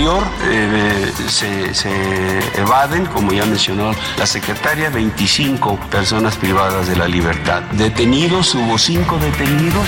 Eh, se, evaden, como ya mencionó la secretaria, 25 personas privadas de la libertad. Detenidos, hubo 5 detenidos.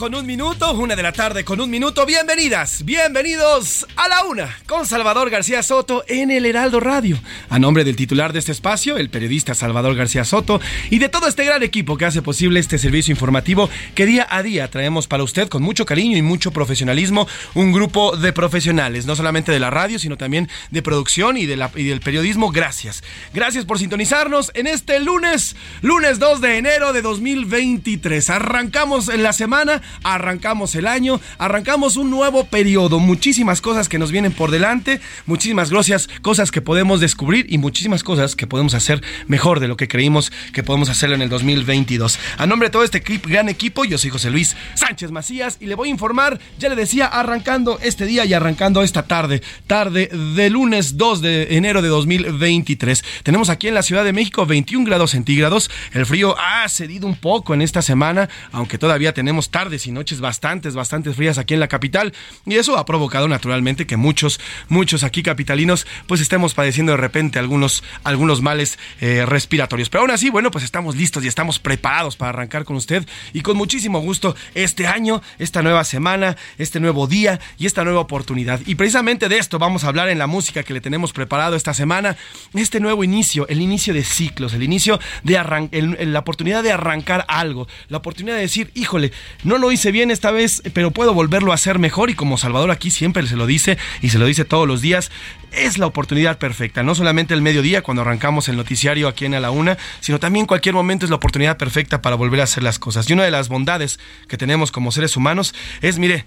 Con un minuto, una de la tarde con un minuto. Bienvenidas, bienvenidos a la una con Salvador García Soto en el Heraldo Radio. A nombre del titular de este espacio, el periodista Salvador García Soto, y de todo este gran equipo que hace posible este servicio informativo que día a día traemos para usted con mucho cariño y mucho profesionalismo un grupo de profesionales, no solamente de la radio, sino también de producción y, del periodismo. Gracias. Gracias por sintonizarnos en este lunes, lunes 2 de enero de 2023. Arrancamos en la semana, arrancamos el año, arrancamos un nuevo periodo, muchísimas cosas que nos vienen por delante, muchísimas gracias, cosas que podemos descubrir y muchísimas cosas que podemos hacer mejor de lo que creímos que podemos hacerlo en el 2022. A nombre de todo este gran equipo, yo soy José Luis Sánchez Macías y le voy a informar, ya le decía, arrancando este día y arrancando esta tarde, tarde de lunes 2 de enero de 2023. Tenemos aquí en la Ciudad de México 21 grados centígrados, el frío ha cedido un poco en esta semana, aunque todavía tenemos tardes y noches bastantes, bastantes frías aquí en la capital y eso ha provocado naturalmente que muchos, muchos aquí capitalinos pues estemos padeciendo de repente algunos, algunos males eh, respiratorios. Pero aún así, bueno, pues estamos listos y estamos preparados para arrancar con usted y con muchísimo gusto este año, esta nueva semana, este nuevo día y esta nueva oportunidad. Y precisamente de esto vamos a hablar en la música que le tenemos preparado esta semana, este nuevo inicio, el inicio de ciclos, el inicio de arran el- la oportunidad de arrancar algo, la oportunidad de decir, híjole, no lo hice bien esta vez, pero puedo volverlo a hacer mejor y como Salvador aquí siempre se lo dice y se lo dice todos los días, es la oportunidad perfecta, no solamente el mediodía cuando arrancamos el noticiario aquí en A la Una, sino también cualquier momento es la oportunidad perfecta para volver a hacer las cosas. Y una de las bondades que tenemos como seres humanos es, mire,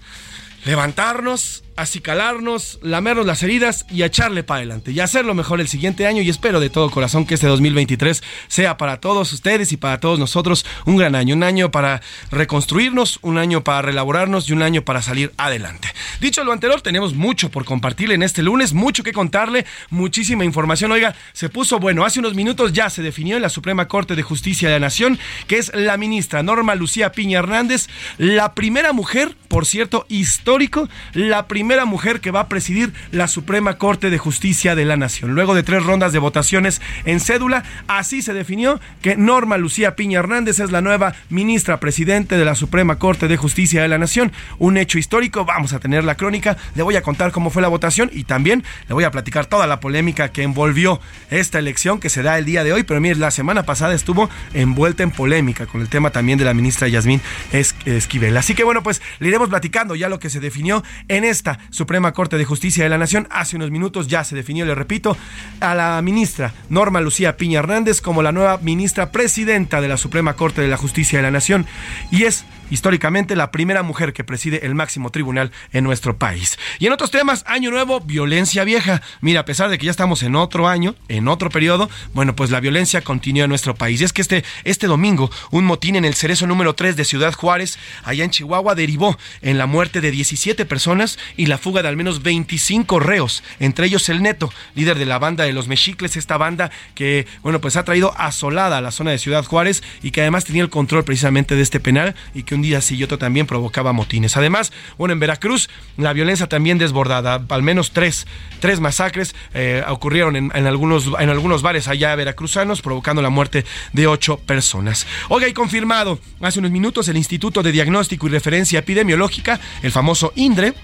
levantarnos, acicalarnos, lamernos las heridas y echarle para adelante y hacerlo mejor el siguiente año y espero de todo corazón que este 2023 sea para todos ustedes y para todos nosotros un gran año, un año para reconstruirnos, un año para relaborarnos y un año para salir adelante. Dicho lo anterior, tenemos mucho por compartirle en este lunes, mucho que contarle, muchísima información. Oiga, se puso bueno, hace unos minutos ya se definió en la Suprema Corte de Justicia de la Nación que es la ministra Norma Lucía Piña Hernández, la primera mujer, por cierto, histórico, la primera mujer que va a presidir la Suprema Corte de Justicia de la Nación. Luego de tres rondas de votaciones en cédula, así se definió que Norma Lucía Piña Hernández es la nueva ministra presidente de la Suprema Corte de Justicia de la Nación. Un hecho histórico, vamos a tener la crónica, le voy a contar cómo fue la votación y también le voy a platicar toda la polémica que envolvió esta elección que se da el día de hoy, pero mire, la semana pasada estuvo envuelta en polémica con el tema también de la ministra Yasmín Es- Esquivel. Así que bueno, pues le iremos platicando ya lo que se definió en esta Suprema Corte de Justicia de la Nación. Hace unos minutos ya se definió, le repito, a la ministra Norma Lucía Piña Hernández como la nueva ministra presidenta de la Suprema Corte de la Justicia de la Nación y es históricamente la primera mujer que preside el máximo tribunal en nuestro país. Y en otros temas, año nuevo, violencia vieja. Mira, a pesar de que ya estamos en otro año, en otro periodo, bueno, pues la violencia continúa en nuestro país. Y es que este, este domingo, un motín en el cerezo número 3 de Ciudad Juárez, allá en Chihuahua, derivó en la muerte de 17 personas y la fuga de al menos 25 reos, entre ellos el Neto, líder de la banda de los Mexicles, esta banda que, bueno, pues ha traído asolada a la zona de Ciudad Juárez y que además tenía el control precisamente de este penal y que un día sí y otro también provocaba motines. Además, bueno, en Veracruz la violencia también desbordada, al menos tres, tres masacres eh, ocurrieron en, algunos, en algunos bares allá veracruzanos, provocando la muerte de ocho personas. Oiga, y confirmado hace unos minutos el Instituto de Diagnóstico y Referencia Epidemiológica, el famoso INDRE,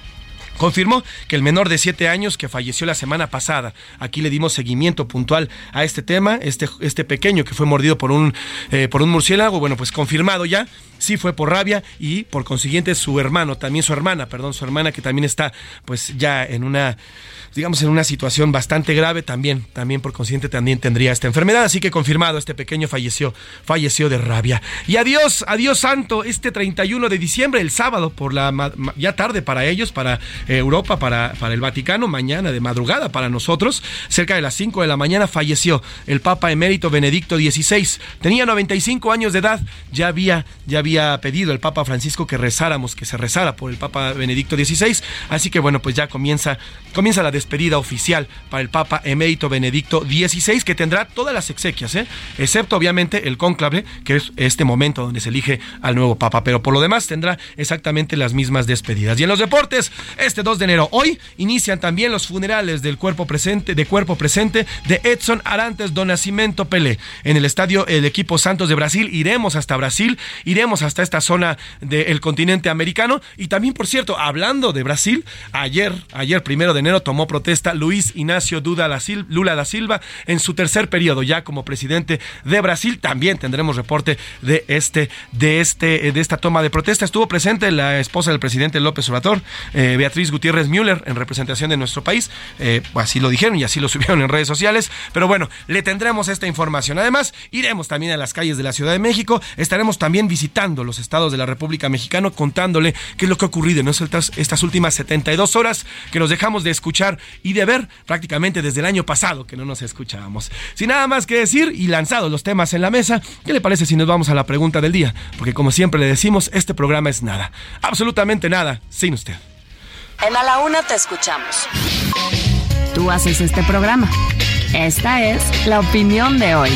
confirmó que el menor de siete años que falleció la semana pasada, aquí le dimos seguimiento puntual a este tema, este, este pequeño que fue mordido por un, eh, por un murciélago, bueno, pues confirmado ya, sí fue por rabia y por consiguiente su hermano, también su hermana, perdón, su hermana que también está pues ya en una digamos, en una situación bastante grave, también, también por consiguiente también tendría esta enfermedad. Así que confirmado, este pequeño falleció, falleció de rabia. Y adiós, adiós santo, este 31 de diciembre, el sábado, por la ya tarde para ellos, para eh, Europa, para, para el Vaticano, mañana de madrugada para nosotros, cerca de las 5 de la mañana falleció el Papa emérito Benedicto XVI. Tenía 95 años de edad, ya había, ya había pedido el Papa Francisco que rezáramos, que se rezara por el Papa Benedicto XVI. Así que bueno, pues ya comienza, comienza la despedida oficial para el Papa emérito Benedicto XVI, que tendrá todas las exequias, ¿eh? excepto obviamente el cónclave, que es este momento donde se elige al nuevo Papa, pero por lo demás tendrá exactamente las mismas despedidas. Y en los deportes, este 2 de enero, hoy inician también los funerales del cuerpo presente, de cuerpo presente de Edson Arantes do Nascimento Pelé. En el estadio el equipo Santos de Brasil, iremos hasta Brasil, iremos hasta esta zona del continente americano. Y también, por cierto, hablando de Brasil, ayer, ayer primero de enero tomó protesta Luis Ignacio Duda Lula da Silva en su tercer periodo ya como presidente de Brasil. También tendremos reporte de este, de este, de esta toma de protesta. Estuvo presente la esposa del presidente López Obrador, eh, Beatriz Gutiérrez Müller, en representación de nuestro país. Eh, así lo dijeron y así lo subieron en redes sociales. Pero bueno, le tendremos esta información. Además, iremos también a las calles de la Ciudad de México. Estaremos también visitando los estados de la República Mexicana, contándole qué es lo que ha ocurrido en estas, estas últimas 72 horas que nos dejamos de escuchar y de ver prácticamente desde el año pasado que no nos escuchábamos. Sin nada más que decir y lanzados los temas en la mesa, ¿qué le parece si nos vamos a la pregunta del día? Porque como siempre le decimos, este programa es nada, absolutamente nada, sin usted. En A la Una te escuchamos. Tú haces este programa. Esta es la opinión de hoy.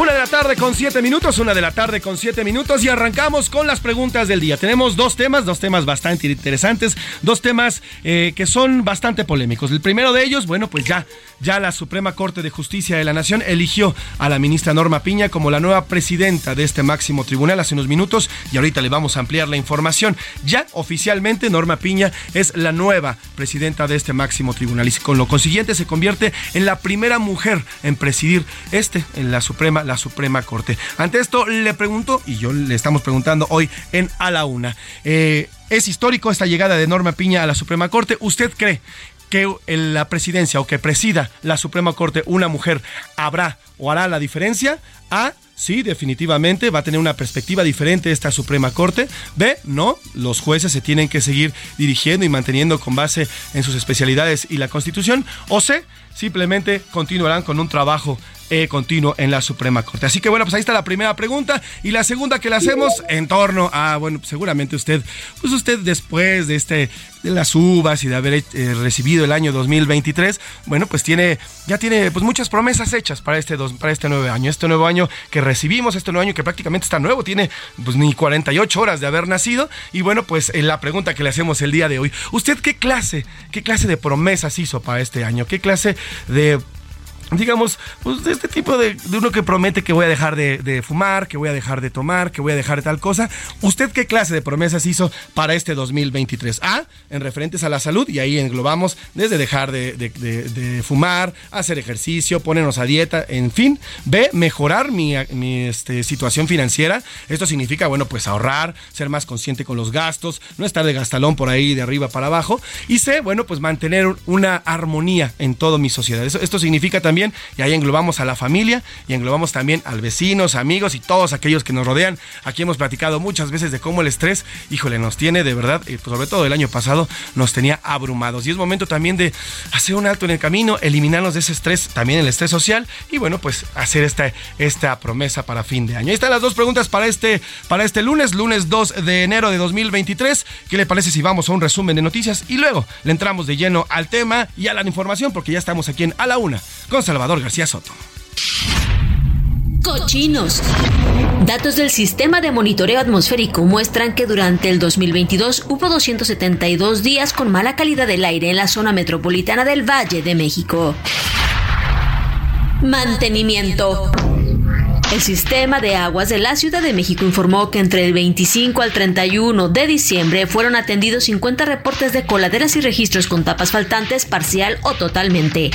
Una de tarde con siete minutos, una de la tarde con siete minutos y arrancamos con las preguntas del día. Tenemos dos temas, dos temas bastante interesantes, dos temas eh, que son bastante polémicos. El primero de ellos, bueno, pues ya, ya la Suprema Corte de Justicia de la Nación eligió a la ministra Norma Piña como la nueva presidenta de este máximo tribunal hace unos minutos y ahorita le vamos a ampliar la información. Ya oficialmente Norma Piña es la nueva presidenta de este máximo tribunal y con lo consiguiente se convierte en la primera mujer en presidir este en la Suprema la Suprema Corte. Ante esto le pregunto, y yo le estamos preguntando hoy en A la Una, eh, ¿es histórico esta llegada de Norma Piña a la Suprema Corte? ¿Usted cree que en la presidencia o que presida la Suprema Corte una mujer habrá o hará la diferencia? A Sí, definitivamente va a tener una perspectiva diferente esta Suprema Corte. B, no, los jueces se tienen que seguir dirigiendo y manteniendo con base en sus especialidades y la Constitución. O C, simplemente continuarán con un trabajo eh, continuo en la Suprema Corte. Así que bueno, pues ahí está la primera pregunta y la segunda que le hacemos en torno a, bueno, seguramente usted, pues usted después de este, de las uvas y de haber eh, recibido el año 2023, bueno, pues tiene, ya tiene pues muchas promesas hechas para este, para este nuevo año, este nuevo año que recibimos, este nuevo año que prácticamente está nuevo, tiene pues ni 48 horas de haber nacido y bueno, pues en la pregunta que le hacemos el día de hoy, ¿usted qué clase, qué clase de promesas hizo para este año? ¿Qué clase de digamos, pues de este tipo de, de, uno que promete que voy a dejar de, fumar, que voy a dejar de tomar, que voy a dejar de tal cosa. ¿Usted qué clase de promesas hizo para este 2023? A, en referentes a la salud, y ahí englobamos desde dejar de, fumar, hacer ejercicio, ponernos a dieta, en fin. B, mejorar mi, mi este, situación financiera. Esto significa, bueno, pues ahorrar, ser más consciente con los gastos, no estar de gastalón por ahí de arriba para abajo. Y C, bueno, pues mantener una armonía en toda mi sociedad. Esto significa también y ahí englobamos a la familia y englobamos también al vecinos, amigos y todos aquellos que nos rodean. Aquí hemos platicado muchas veces de cómo el estrés, híjole, nos tiene de verdad, pues sobre todo el año pasado, nos tenía abrumados. Y es momento también de hacer un alto en el camino, eliminarnos de ese estrés, también el estrés social, y bueno, pues hacer esta, esta promesa para fin de año. Ahí están las dos preguntas para este, para este lunes, lunes 2 de enero de 2023. ¿Qué le parece si vamos a un resumen de noticias? Y luego le entramos de lleno al tema y a la información, porque ya estamos aquí en A la Una Salvador García Soto. Cochinos. Datos del sistema de monitoreo atmosférico muestran que durante el 2022 hubo 272 días con mala calidad del aire en la zona metropolitana del Valle de México. Mantenimiento. El sistema de aguas de la Ciudad de México informó que entre el 25 al 31 de diciembre fueron atendidos 50 reportes de coladeras y registros con tapas faltantes parcial o totalmente.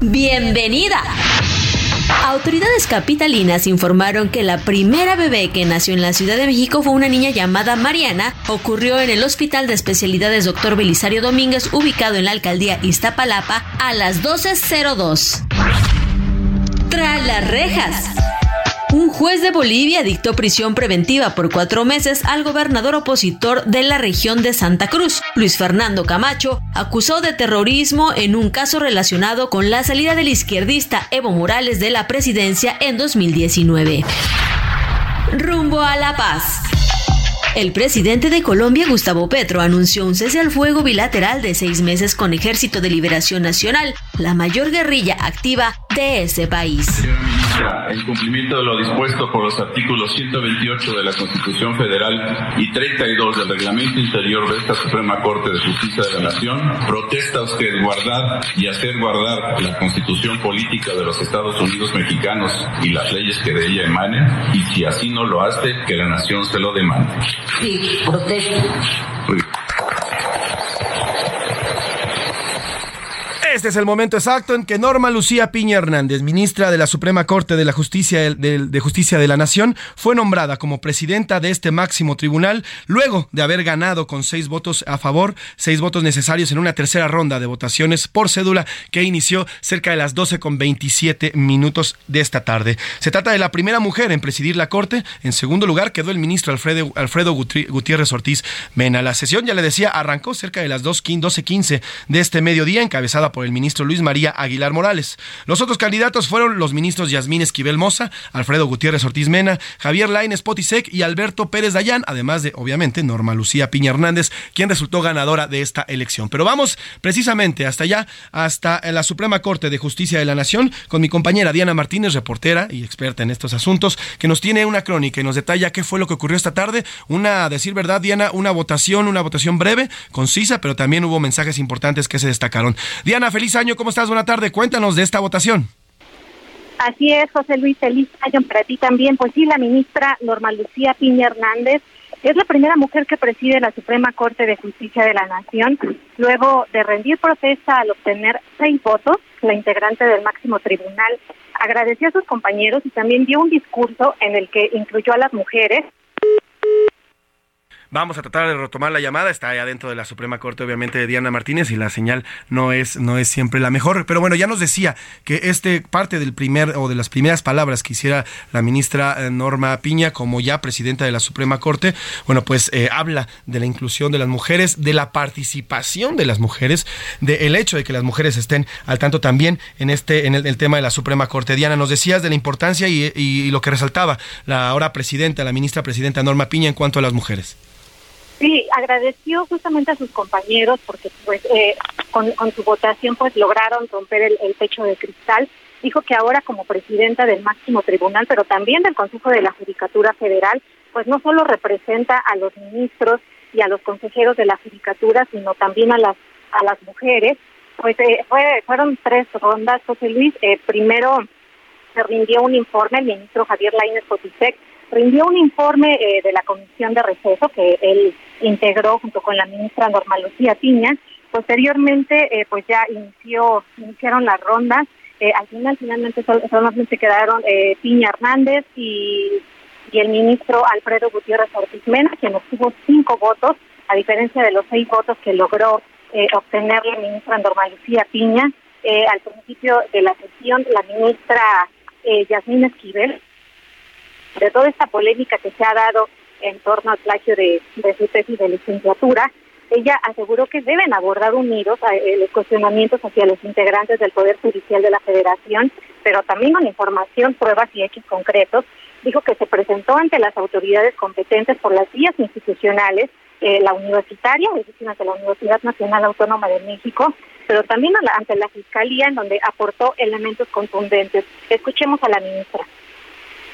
Bienvenida. Autoridades capitalinas informaron que la primera bebé que nació en la Ciudad de México fue una niña llamada Mariana. Ocurrió en el Hospital de Especialidades Dr. Belisario Domínguez, ubicado en la alcaldía Iztapalapa, a las 12.02. Tras las rejas. Un juez de Bolivia dictó prisión preventiva por cuatro meses al gobernador opositor de la región de Santa Cruz, Luis Fernando Camacho, acusó de terrorismo en un caso relacionado con la salida del izquierdista Evo Morales de la presidencia en 2019. Rumbo a la paz. El presidente de Colombia, Gustavo Petro, anunció un cese al fuego bilateral de seis meses con Ejército de Liberación Nacional, la mayor guerrilla activa de ese país. Señora ministra, en cumplimiento de lo dispuesto por los artículos 128 de la Constitución Federal y 32 del Reglamento Interior de esta Suprema Corte de Justicia de la Nación, protesta usted guardar y hacer guardar la Constitución Política de los Estados Unidos Mexicanos y las leyes que de ella emanen, y si así no lo hace, que la nación se lo demande. Sí, protesto. Este es el momento exacto en que Norma Lucía Piña Hernández, ministra de la Suprema Corte de la Justicia de, Justicia de la Nación, fue nombrada como presidenta de este máximo tribunal luego de haber ganado con seis votos a favor, seis votos necesarios en una tercera ronda de votaciones por cédula que inició cerca de las 12 con 27 minutos de esta tarde. Se trata de la primera mujer en presidir la Corte. En segundo lugar quedó el ministro Alfredo, Alfredo Gutiérrez Ortiz Mena. La sesión, ya le decía, arrancó cerca de las 12.15 de este mediodía, encabezada por el ministro Luis María Aguilar Morales. Los otros candidatos fueron los ministros Yasmín Esquivel Moza, Alfredo Gutiérrez Ortiz Mena, Javier Lainez Potisek y Alberto Pérez Dayán, además de, obviamente, Norma Lucía Piña Hernández, quien resultó ganadora de esta elección. Pero vamos precisamente hasta allá, hasta la Suprema Corte de Justicia de la Nación, con mi compañera Diana Martínez, reportera y experta en estos asuntos, que nos tiene una crónica y nos detalla qué fue lo que ocurrió esta tarde. Una, a decir verdad, Diana, una votación, una votación breve, concisa, pero también hubo mensajes importantes que se destacaron. Diana, feliz año, ¿cómo estás? Buena tarde, cuéntanos de esta votación. Así es, José Luis, feliz año para ti también. Pues sí, la ministra Norma Lucía Piña Hernández es la primera mujer que preside la Suprema Corte de Justicia de la Nación, luego de rendir protesta al obtener seis votos, la integrante del máximo tribunal agradeció a sus compañeros y también dio un discurso en el que incluyó a las mujeres Vamos a tratar de retomar la llamada. Está allá dentro de la Suprema Corte, obviamente, de Diana Martínez y la señal no es, no es siempre la mejor. Pero bueno, ya nos decía que este parte del primer o de las primeras palabras que hiciera la ministra eh, Norma Piña como ya presidenta de la Suprema Corte, bueno, pues eh, habla de la inclusión de las mujeres, de la participación de las mujeres, del hecho de que las mujeres estén al tanto también en este, en el, tema de la Suprema Corte. Diana, nos decías de la importancia y lo que resaltaba la ahora presidenta, la ministra presidenta Norma Piña en cuanto a las mujeres. Sí, agradeció justamente a sus compañeros porque pues eh, con, su votación pues lograron romper el, el, techo de cristal. Dijo que ahora como presidenta del máximo tribunal, pero también del Consejo de la Judicatura Federal, pues no solo representa a los ministros y a los consejeros de la Judicatura, sino también a las a las mujeres Pues eh, fue, fueron tres rondas, José Luis. Eh, primero se rindió un informe, el ministro Javier Lainez Potisek rindió un informe eh, de la comisión de receso que él integró junto con la ministra Norma Lucía Piña. Posteriormente, pues ya inició, iniciaron las rondas. al final, finalmente, solamente quedaron Piña Hernández y, el ministro Alfredo Gutiérrez Ortiz Mena, quien obtuvo cinco votos, a diferencia de los seis votos que logró eh, obtener la ministra Norma Lucía Piña. Eh, al principio de la sesión, la ministra eh, Esquivel, de toda esta polémica que se ha dado en torno al plagio de, su tesis de licenciatura, ella aseguró que deben abordar unidos eh, los cuestionamientos hacia los integrantes del Poder Judicial de la Federación, pero también con información, pruebas y hechos concretos. Dijo que se presentó ante las autoridades competentes por las vías institucionales eh, la universitaria, es decir, ante la Universidad Nacional Autónoma de México, pero también ante la Fiscalía, en donde aportó elementos contundentes. Escuchemos a la ministra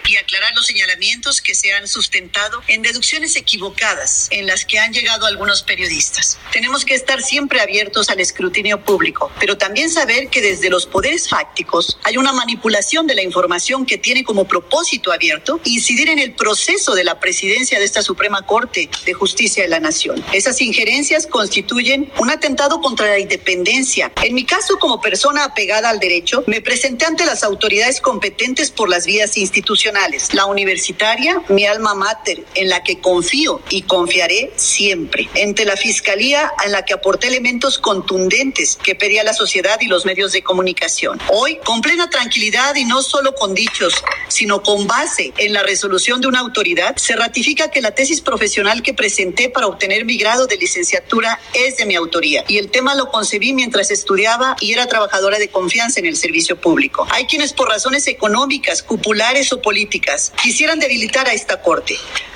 y aclarar los señalamientos que se han sustentado en deducciones equivocadas en las que han llegado algunos periodistas. Tenemos que estar siempre abiertos al escrutinio público, pero también saber que desde los poderes fácticos hay una manipulación de la información que tiene como propósito abierto incidir en el proceso de la presidencia de esta Suprema Corte de Justicia de la Nación. Esas injerencias constituyen un atentado contra la independencia. En mi caso, como persona apegada al derecho, me presenté ante las autoridades competentes por las vías institucionales la universitaria, mi alma mater, en la que confío y confiaré siempre. Entre la Fiscalía, en la que aporté elementos contundentes que pedía la sociedad y los medios de comunicación. Hoy, con plena tranquilidad y no solo con dichos, sino con base en la resolución de una autoridad, se ratifica que la tesis profesional que presenté para obtener mi grado de licenciatura es de mi autoría y el tema lo concebí mientras estudiaba y era trabajadora de confianza en el servicio público. Hay quienes por razones económicas, cupulares o políticas quisieran debilitar a esta Corte.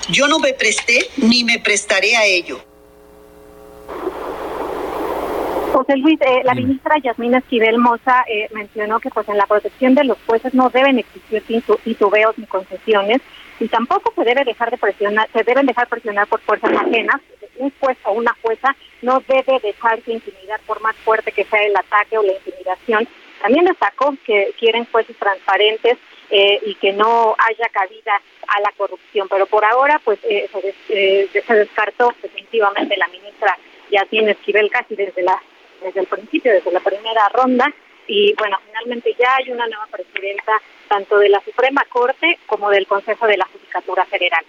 Yo no me presté ni me prestaré a ello. José Luis, eh, la ministra Yasmina Esquivel Moza eh, mencionó que pues en la protección de los jueces no deben existir titubeos ni concesiones y tampoco se debe dejar de presionar, se deben dejar presionar por fuerzas ajenas. Un juez o una jueza no debe dejarse intimidar por más fuerte que sea el ataque o la intimidación. También destacó que quieren jueces transparentes eh, y que no haya cabida a la corrupción. Pero por ahora, pues eh, eh, se, descartó definitivamente la ministra Yasmin Esquivel casi desde la desde el principio, desde la primera ronda. Y bueno, finalmente ya hay una nueva presidenta tanto de la Suprema Corte como del Consejo de la Judicatura Federal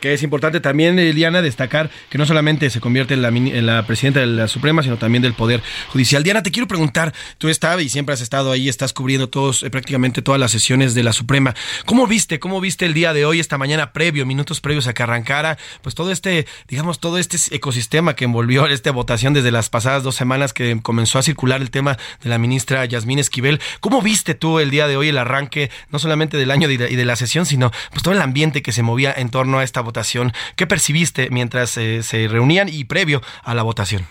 que es importante también, Diana, destacar que no solamente se convierte en la, en la, presidenta de la Suprema, sino también del Poder Judicial. Diana, te quiero preguntar, tú estás y siempre has estado ahí, estás cubriendo todos, eh, prácticamente todas las sesiones de la Suprema. ¿Cómo viste, cómo viste el día de hoy, esta mañana previo, minutos previos a que arrancara, pues todo este, digamos, todo este ecosistema que envolvió esta votación desde las pasadas dos semanas que comenzó a circular el tema de la ministra Yasmín Esquivel? ¿Cómo viste tú el día de hoy el arranque, no solamente del año y de, la sesión, sino pues todo el ambiente que se movía en torno a esta votación. ¿Qué percibiste mientras eh, se reunían y previo a la votación?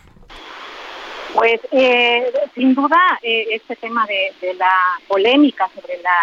Pues eh, sin duda eh, este tema de, la polémica sobre la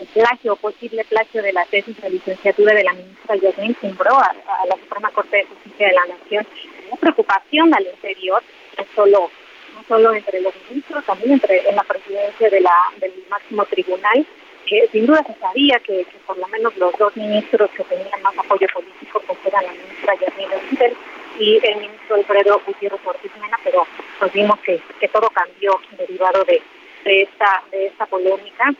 el plagio, posible plagio de la tesis de licenciatura de la ministra Yasmin Simbró a, la Suprema Corte de Justicia de la Nación, una preocupación al interior, no solo, no solo entre los ministros, también entre en la presidencia de la, del máximo tribunal, que sin duda se sabía que, por lo menos los dos ministros que tenían más apoyo político pues eran la ministra Yasmina Fidel y el ministro Alfredo Gutiérrez Ortiz Mena, pero pues vimos que, que todo cambió derivado de, de esta de esta polémica.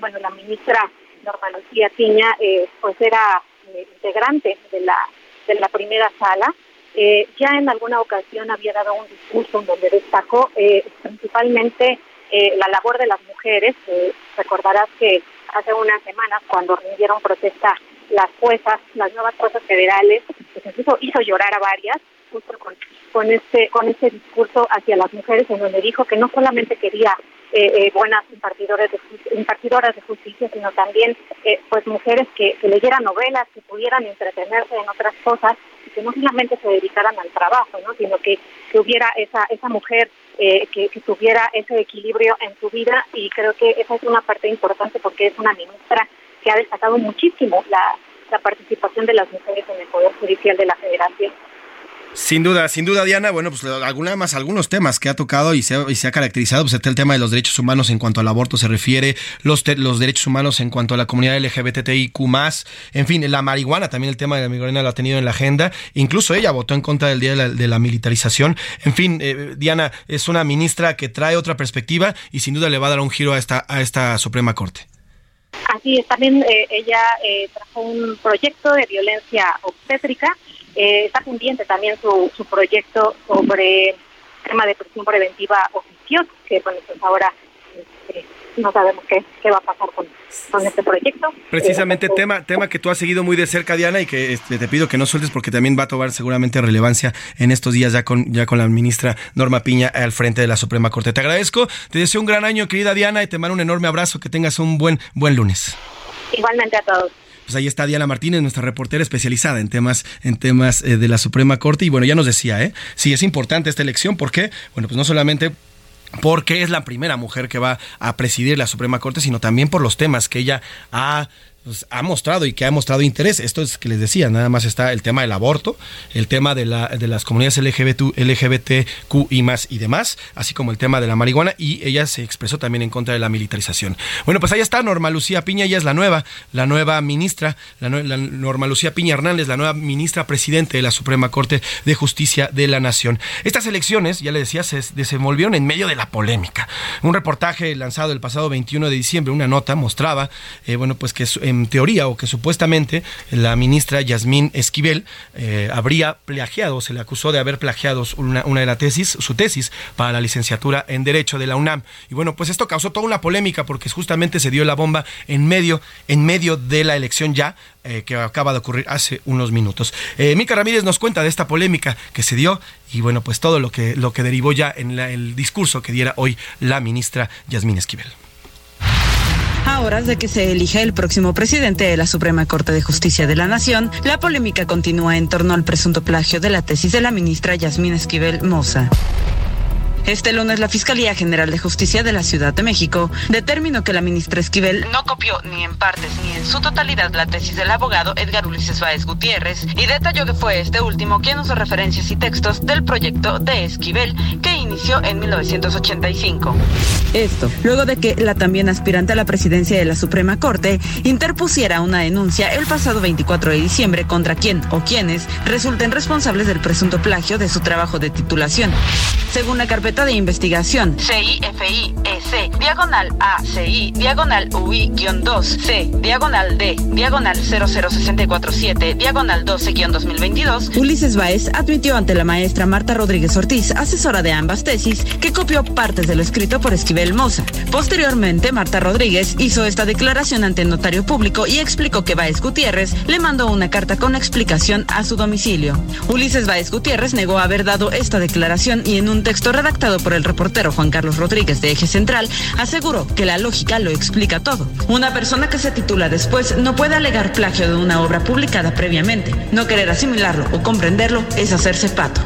Bueno, la ministra Norma Lucía Piña eh, pues era eh, integrante de la de la primera sala. Eh, ya en alguna ocasión había dado un discurso donde destacó principalmente eh, la labor de las mujeres. Eh, recordarás que hace unas semanas, cuando rindieron protesta las juezas, las nuevas juezas federales, pues incluso hizo llorar a varias, justo con, con este con este discurso hacia las mujeres, en donde dijo que no solamente quería eh, eh, buenas impartidoras de, impartidoras de justicia, sino también eh, pues mujeres que, leyeran novelas, que pudieran entretenerse en otras cosas y que no solamente se dedicaran al trabajo, ¿no? sino que, que hubiera esa, esa mujer que, que, tuviera ese equilibrio en su vida y creo que esa es una parte importante porque es una ministra que ha destacado muchísimo la participación de las mujeres en el Poder Judicial de la Federación. Sin duda, sin duda, Diana. Bueno, pues alguna más, algunos temas que ha tocado y se ha, y se ha caracterizado, pues el tema de los derechos humanos en cuanto al aborto se refiere, los, los derechos humanos en cuanto a la comunidad LGBTIQ en fin, la marihuana, también el tema de la marihuana lo ha tenido en la agenda. Incluso ella votó en contra del día de la, militarización. En fin, eh, Diana es una ministra que trae otra perspectiva y sin duda le va a dar un giro a esta, a esta Suprema Corte. Así es, también eh, ella eh, trajo un proyecto de violencia obstétrica eh, está pendiente también su, su proyecto sobre tema de prisión preventiva oficiosa, que bueno, pues ahora este, no sabemos qué, qué, va a pasar con, con este proyecto. Precisamente eh, tema tema que tú has seguido muy de cerca, Diana, y que este, te pido que no sueltes porque también va a tomar seguramente relevancia en estos días ya con, ya con la ministra Norma Piña al frente de la Suprema Corte. Te agradezco, te deseo un gran año, querida Diana, y te mando un enorme abrazo, que tengas un buen, buen lunes. Igualmente a todos pues ahí está Diana Martínez, nuestra reportera especializada en temas, en temas eh, de la Suprema Corte. Y bueno, ya nos decía, ¿eh? Sí, es importante esta elección porque, bueno, pues no solamente porque es la primera mujer que va a presidir la Suprema Corte, sino también por los temas que ella ha pues, ha mostrado y que ha mostrado interés. Esto es que les decía, nada más está el tema del aborto, el tema de, la, de las comunidades LGBT, LGBTQ y más y demás, así como el tema de la marihuana y ella se expresó también en contra de la militarización. Bueno, pues ahí está Norma Lucía Piña, ella es la nueva, la nueva ministra, la, Norma Lucía Piña Hernández, la nueva ministra presidente de la Suprema Corte de Justicia de la Nación. Estas elecciones, ya le decía, se desenvolvieron en medio de la polémica. Un reportaje lanzado el pasado 21 de diciembre, una nota mostraba, eh, bueno, pues que en teoría o que supuestamente la ministra Yasmín Esquivel eh, habría plagiado, se le acusó de haber plagiado una, de las tesis, su tesis para la licenciatura en Derecho de la UNAM. Y bueno, pues esto causó toda una polémica porque justamente se dio la bomba en medio, en medio de la elección ya, eh, que acaba de ocurrir hace unos minutos. Eh, Mica Ramírez nos cuenta de esta polémica que se dio y bueno, pues todo lo que, lo que derivó ya en el discurso que diera hoy la ministra Yasmín Esquivel. A horas de que se elija el próximo presidente de la Suprema Corte de Justicia de la Nación, la polémica continúa en torno al presunto plagio de la tesis de la ministra Yasmín Esquivel Moza. Este lunes la Fiscalía General de Justicia de la Ciudad de México determinó que la ministra Esquivel no copió ni en partes ni en su totalidad la tesis del abogado Edgar Ulises Báez Gutiérrez y detalló que fue este último quien usó referencias y textos del proyecto de Esquivel que inició en 1985. Esto, luego de que la también aspirante a la presidencia de la Suprema Corte interpusiera una denuncia el pasado 24 de diciembre contra quien o quienes resulten responsables del presunto plagio de su trabajo de titulación. Según la carpeta de investigación CIFI-EC, diagonal ACI, diagonal UI-2, C, diagonal D, diagonal 00647, diagonal 12-2022, Ulises Baez admitió ante la maestra Marta Rodríguez Ortiz, asesora de ambas tesis, que copió partes de lo escrito por Esquivel Moza. Posteriormente, Marta Rodríguez hizo esta declaración ante el notario público y explicó que Baez Gutiérrez le mandó una carta con explicación a su domicilio. Ulises Baez Gutiérrez negó haber dado esta declaración y en un texto redactado por el reportero Juan Carlos Rodríguez de Eje Central, aseguró que la lógica lo explica todo. Una persona que se titula después no puede alegar plagio de una obra publicada previamente. No querer asimilarlo o comprenderlo es hacerse pato.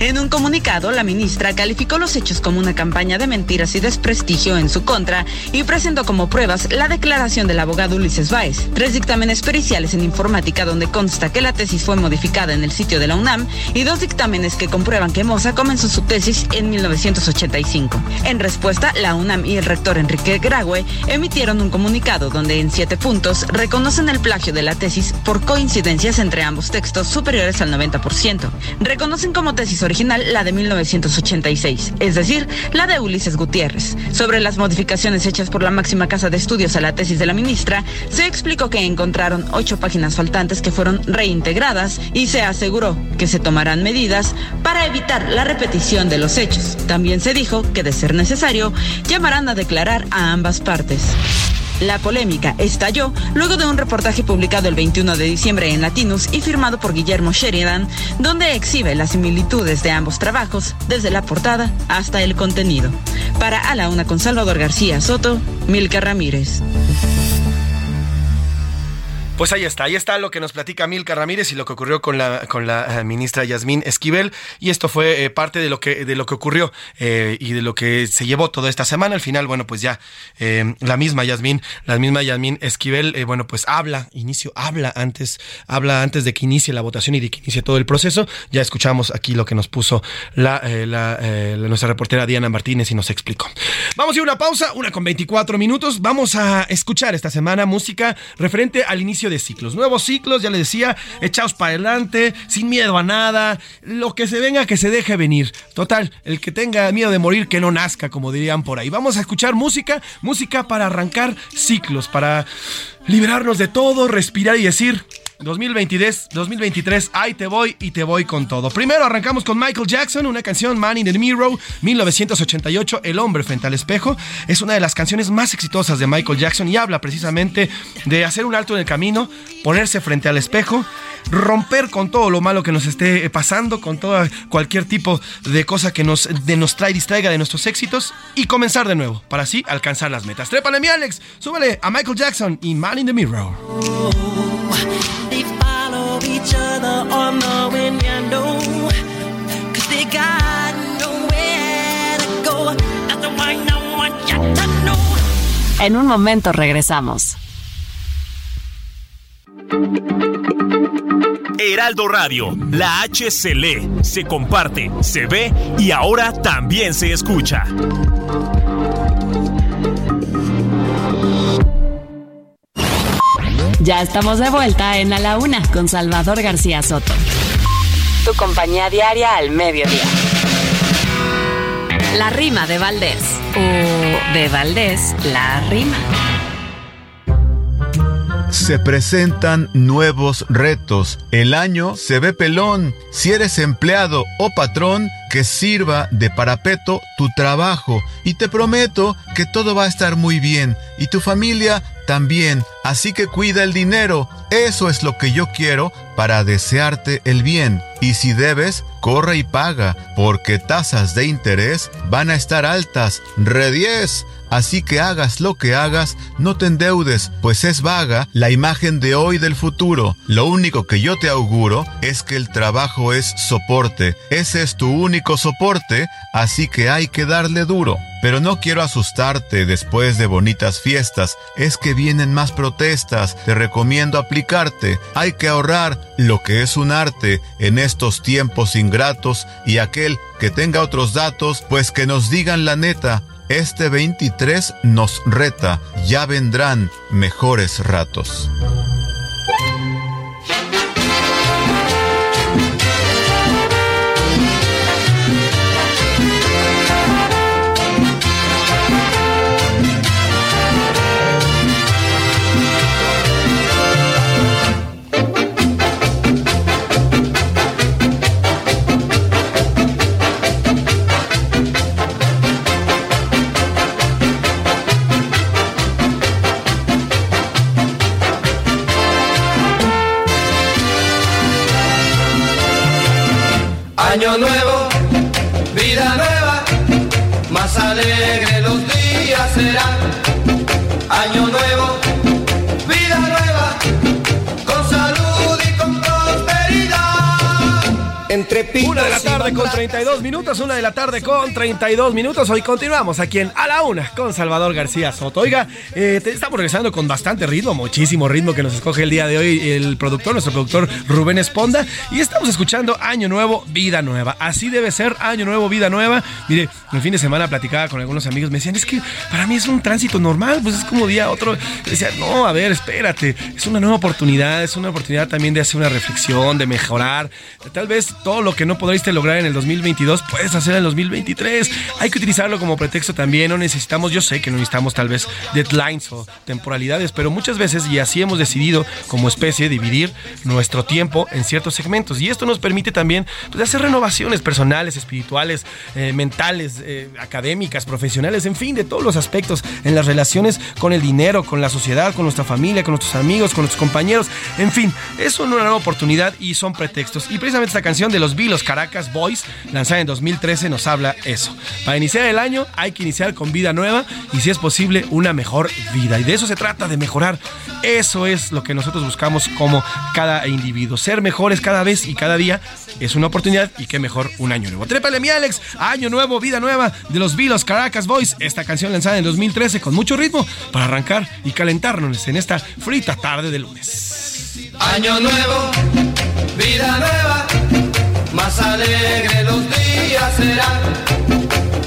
En un comunicado, la ministra calificó los hechos como una campaña de mentiras y desprestigio en su contra y presentó como pruebas la declaración del abogado Ulises Báez, tres dictámenes periciales en informática donde consta que la tesis fue modificada en el sitio de la UNAM y dos dictámenes que comprueban que Moza comenzó su tesis en 1985. En respuesta, la UNAM y el rector Enrique Graue emitieron un comunicado donde en siete puntos reconocen el plagio de la tesis por coincidencias entre ambos textos superiores al 90%. Reconocen como tesis original la de 1986, es decir, la de Ulises Gutiérrez. Sobre las modificaciones hechas por la máxima casa de estudios a la tesis de la ministra, se explicó que encontraron ocho páginas faltantes que fueron reintegradas y se aseguró que se tomarán medidas para evitar la repetición de los hechos. También se dijo que, de ser necesario, llamarán a declarar a ambas partes. La polémica estalló luego de un reportaje publicado el 21 de diciembre en Latinus y firmado por Guillermo Sheridan, donde exhibe las similitudes de ambos trabajos, desde la portada hasta el contenido. Para A la Una con Salvador García Soto, Milka Ramírez. Pues ahí está, ahí está lo que nos platica Milka Ramírez y lo que ocurrió con la, con la eh, ministra Yasmín Esquivel. Y esto fue eh, parte de lo que, de lo que ocurrió eh, y de lo que se llevó toda esta semana. Al final, bueno, pues ya la misma Yasmín, la misma Yasmín Esquivel, bueno, pues habla, inicio, habla antes, habla antes de que inicie la votación y de que inicie todo el proceso. Ya escuchamos aquí lo que nos puso la, nuestra reportera Diana Martínez y nos explicó. Vamos a ir a una pausa, una con 24 minutos. Vamos a escuchar esta semana música referente al inicio de ciclos. Nuevos ciclos, ya les decía, echados para adelante, sin miedo a nada. Lo que se venga, que se deje venir. Total, el que tenga miedo de morir, que no nazca, como dirían por ahí. Vamos a escuchar música, música para arrancar ciclos, para liberarnos de todo, respirar y decir, 2023, 2023, ahí te voy y te voy con todo. Primero arrancamos con Michael Jackson, una canción Man in the Mirror, 1988, El hombre frente al espejo. Es una de las canciones más exitosas de Michael Jackson y habla precisamente de hacer un alto en el camino, ponerse frente al espejo, romper con todo lo malo que nos esté pasando, con toda cualquier tipo de cosa que nos, de nos trae, distraiga de nuestros éxitos y comenzar de nuevo para así alcanzar las metas. Trépale mi Alex, súbele a Michael Jackson y Man in the Mirror. En un momento regresamos. Heraldo Radio, la H se lee, se comparte, se ve y ahora también se escucha. Ya estamos de vuelta en A la Una con Salvador García Soto. Tu compañía diaria al mediodía. La rima de Valdés. O de Valdés, la rima. Se presentan nuevos retos. El año se ve pelón. Si eres empleado o patrón, que sirva de parapeto tu trabajo. Y te prometo que todo va a estar muy bien. Y tu familia también. Así que cuida el dinero. Eso es lo que yo quiero para desearte el bien. Y si debes, corre y paga, porque tasas de interés van a estar altas. Redies. Así que hagas lo que hagas, no te endeudes, pues es vaga la imagen de hoy del futuro. Lo único que yo te auguro es que el trabajo es soporte. Ese es tu único soporte, así que hay que darle duro. Pero no quiero asustarte después de bonitas fiestas, es que vienen más protestas, te recomiendo aplicarte, hay que ahorrar lo que es un arte en estos tiempos ingratos y aquel que tenga otros datos, pues que nos digan la neta, este 23 nos reta, ya vendrán mejores ratos. Año nuevo, Entre Una de la tarde con 32 minutos, una de la tarde con 32 minutos. Hoy continuamos aquí en A la Una con Salvador García Soto. Oiga, eh, estamos regresando con bastante ritmo, muchísimo ritmo que nos escoge el día de hoy el productor, nuestro productor Rubén Esponda. Y estamos escuchando Año Nuevo, Vida Nueva. Así debe ser, Año Nuevo, Vida Nueva. Mire, el fin de semana platicaba con algunos amigos, me decían, es que para mí es un tránsito normal, pues es como día otro. Decía, no, a ver, espérate, es una nueva oportunidad, es una oportunidad también de hacer una reflexión, de mejorar. Tal vez todo lo que no podréis lograr en el 2022 puedes hacer en el 2023. Hay que utilizarlo como pretexto también, no necesitamos, yo sé que no necesitamos tal vez deadlines o temporalidades, pero muchas veces, y así hemos decidido como especie dividir nuestro tiempo en ciertos segmentos. Y esto nos permite también pues, hacer renovaciones personales, espirituales, eh, mentales, eh, académicas, profesionales, en fin, de todos los aspectos en las relaciones con el dinero, con la sociedad, con nuestra familia, con nuestros amigos, con nuestros compañeros. En fin, es una nueva oportunidad y son pretextos. Y precisamente esta canción de los Vilos Caracas Boys, lanzada en 2013, nos habla eso. Para iniciar el año hay que iniciar con vida nueva y si es posible una mejor vida. Y de eso se trata, de mejorar. Eso es lo que nosotros buscamos como cada individuo. Ser mejores cada vez y cada día es una oportunidad y qué mejor un año nuevo. Trépale mi Alex, año nuevo, vida nueva de los Vilos Caracas Boys. Esta canción lanzada en 2013 con mucho ritmo para arrancar y calentarnos en esta frita tarde de lunes. Año nuevo, vida nueva, más alegre los días serán.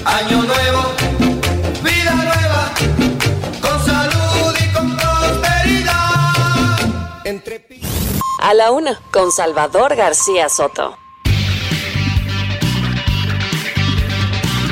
Año nuevo, vida nueva, con salud y con prosperidad. Entre A la una, con Salvador García Soto.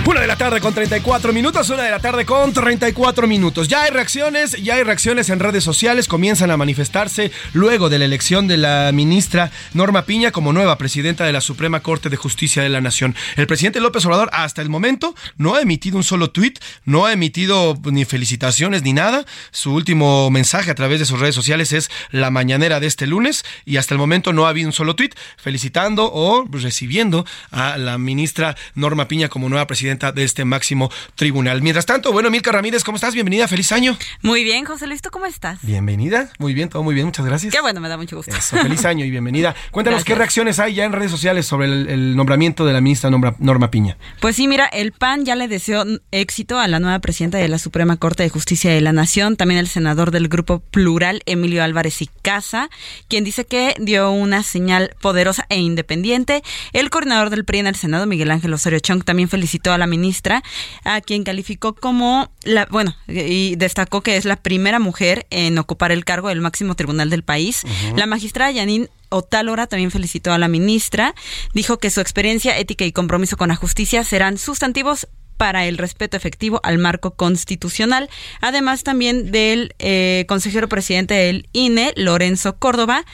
Una de la tarde con 34 minutos, una de la tarde con 34 minutos. Ya hay reacciones, ya hay reacciones en redes sociales, comienzan a manifestarse luego de la elección de la ministra Norma Piña como nueva presidenta de la Suprema Corte de Justicia de la Nación. El presidente López Obrador hasta el momento no ha emitido un solo tuit, no ha emitido ni felicitaciones ni nada. Su último mensaje a través de sus redes sociales es la mañanera de este lunes y hasta el momento no ha habido un solo tuit felicitando o recibiendo a la ministra Norma Piña como nueva presidenta de este máximo tribunal. Mientras tanto, bueno, Milka Ramírez, ¿cómo estás? Bienvenida, feliz año. Muy bien, José Luis, ¿tú cómo estás? Bienvenida, muy bien, todo muy bien, muchas gracias. Qué bueno, me da mucho gusto. Eso, feliz año y bienvenida. Cuéntanos qué reacciones hay ya en redes sociales sobre el, el nombramiento de la ministra Norma, Norma, Piña. Pues sí, mira, el PAN ya le deseó éxito a la nueva presidenta de la Suprema Corte de Justicia de la Nación, también el senador del Grupo Plural, Emilio Álvarez y Casa, quien dice que dio una señal poderosa e independiente. El coordinador del PRI en el Senado, Miguel Ángel Osorio Chong, también felicitó a la ministra a quien calificó como la, bueno, y destacó que es la primera mujer en ocupar el cargo del máximo tribunal del país. Uh -huh. La magistrada Yanin Otálora también felicitó a la ministra, dijo que su experiencia, ética y compromiso con la justicia serán sustantivos para el respeto efectivo al marco constitucional, además también del eh, consejero presidente del INE, Lorenzo Córdoba,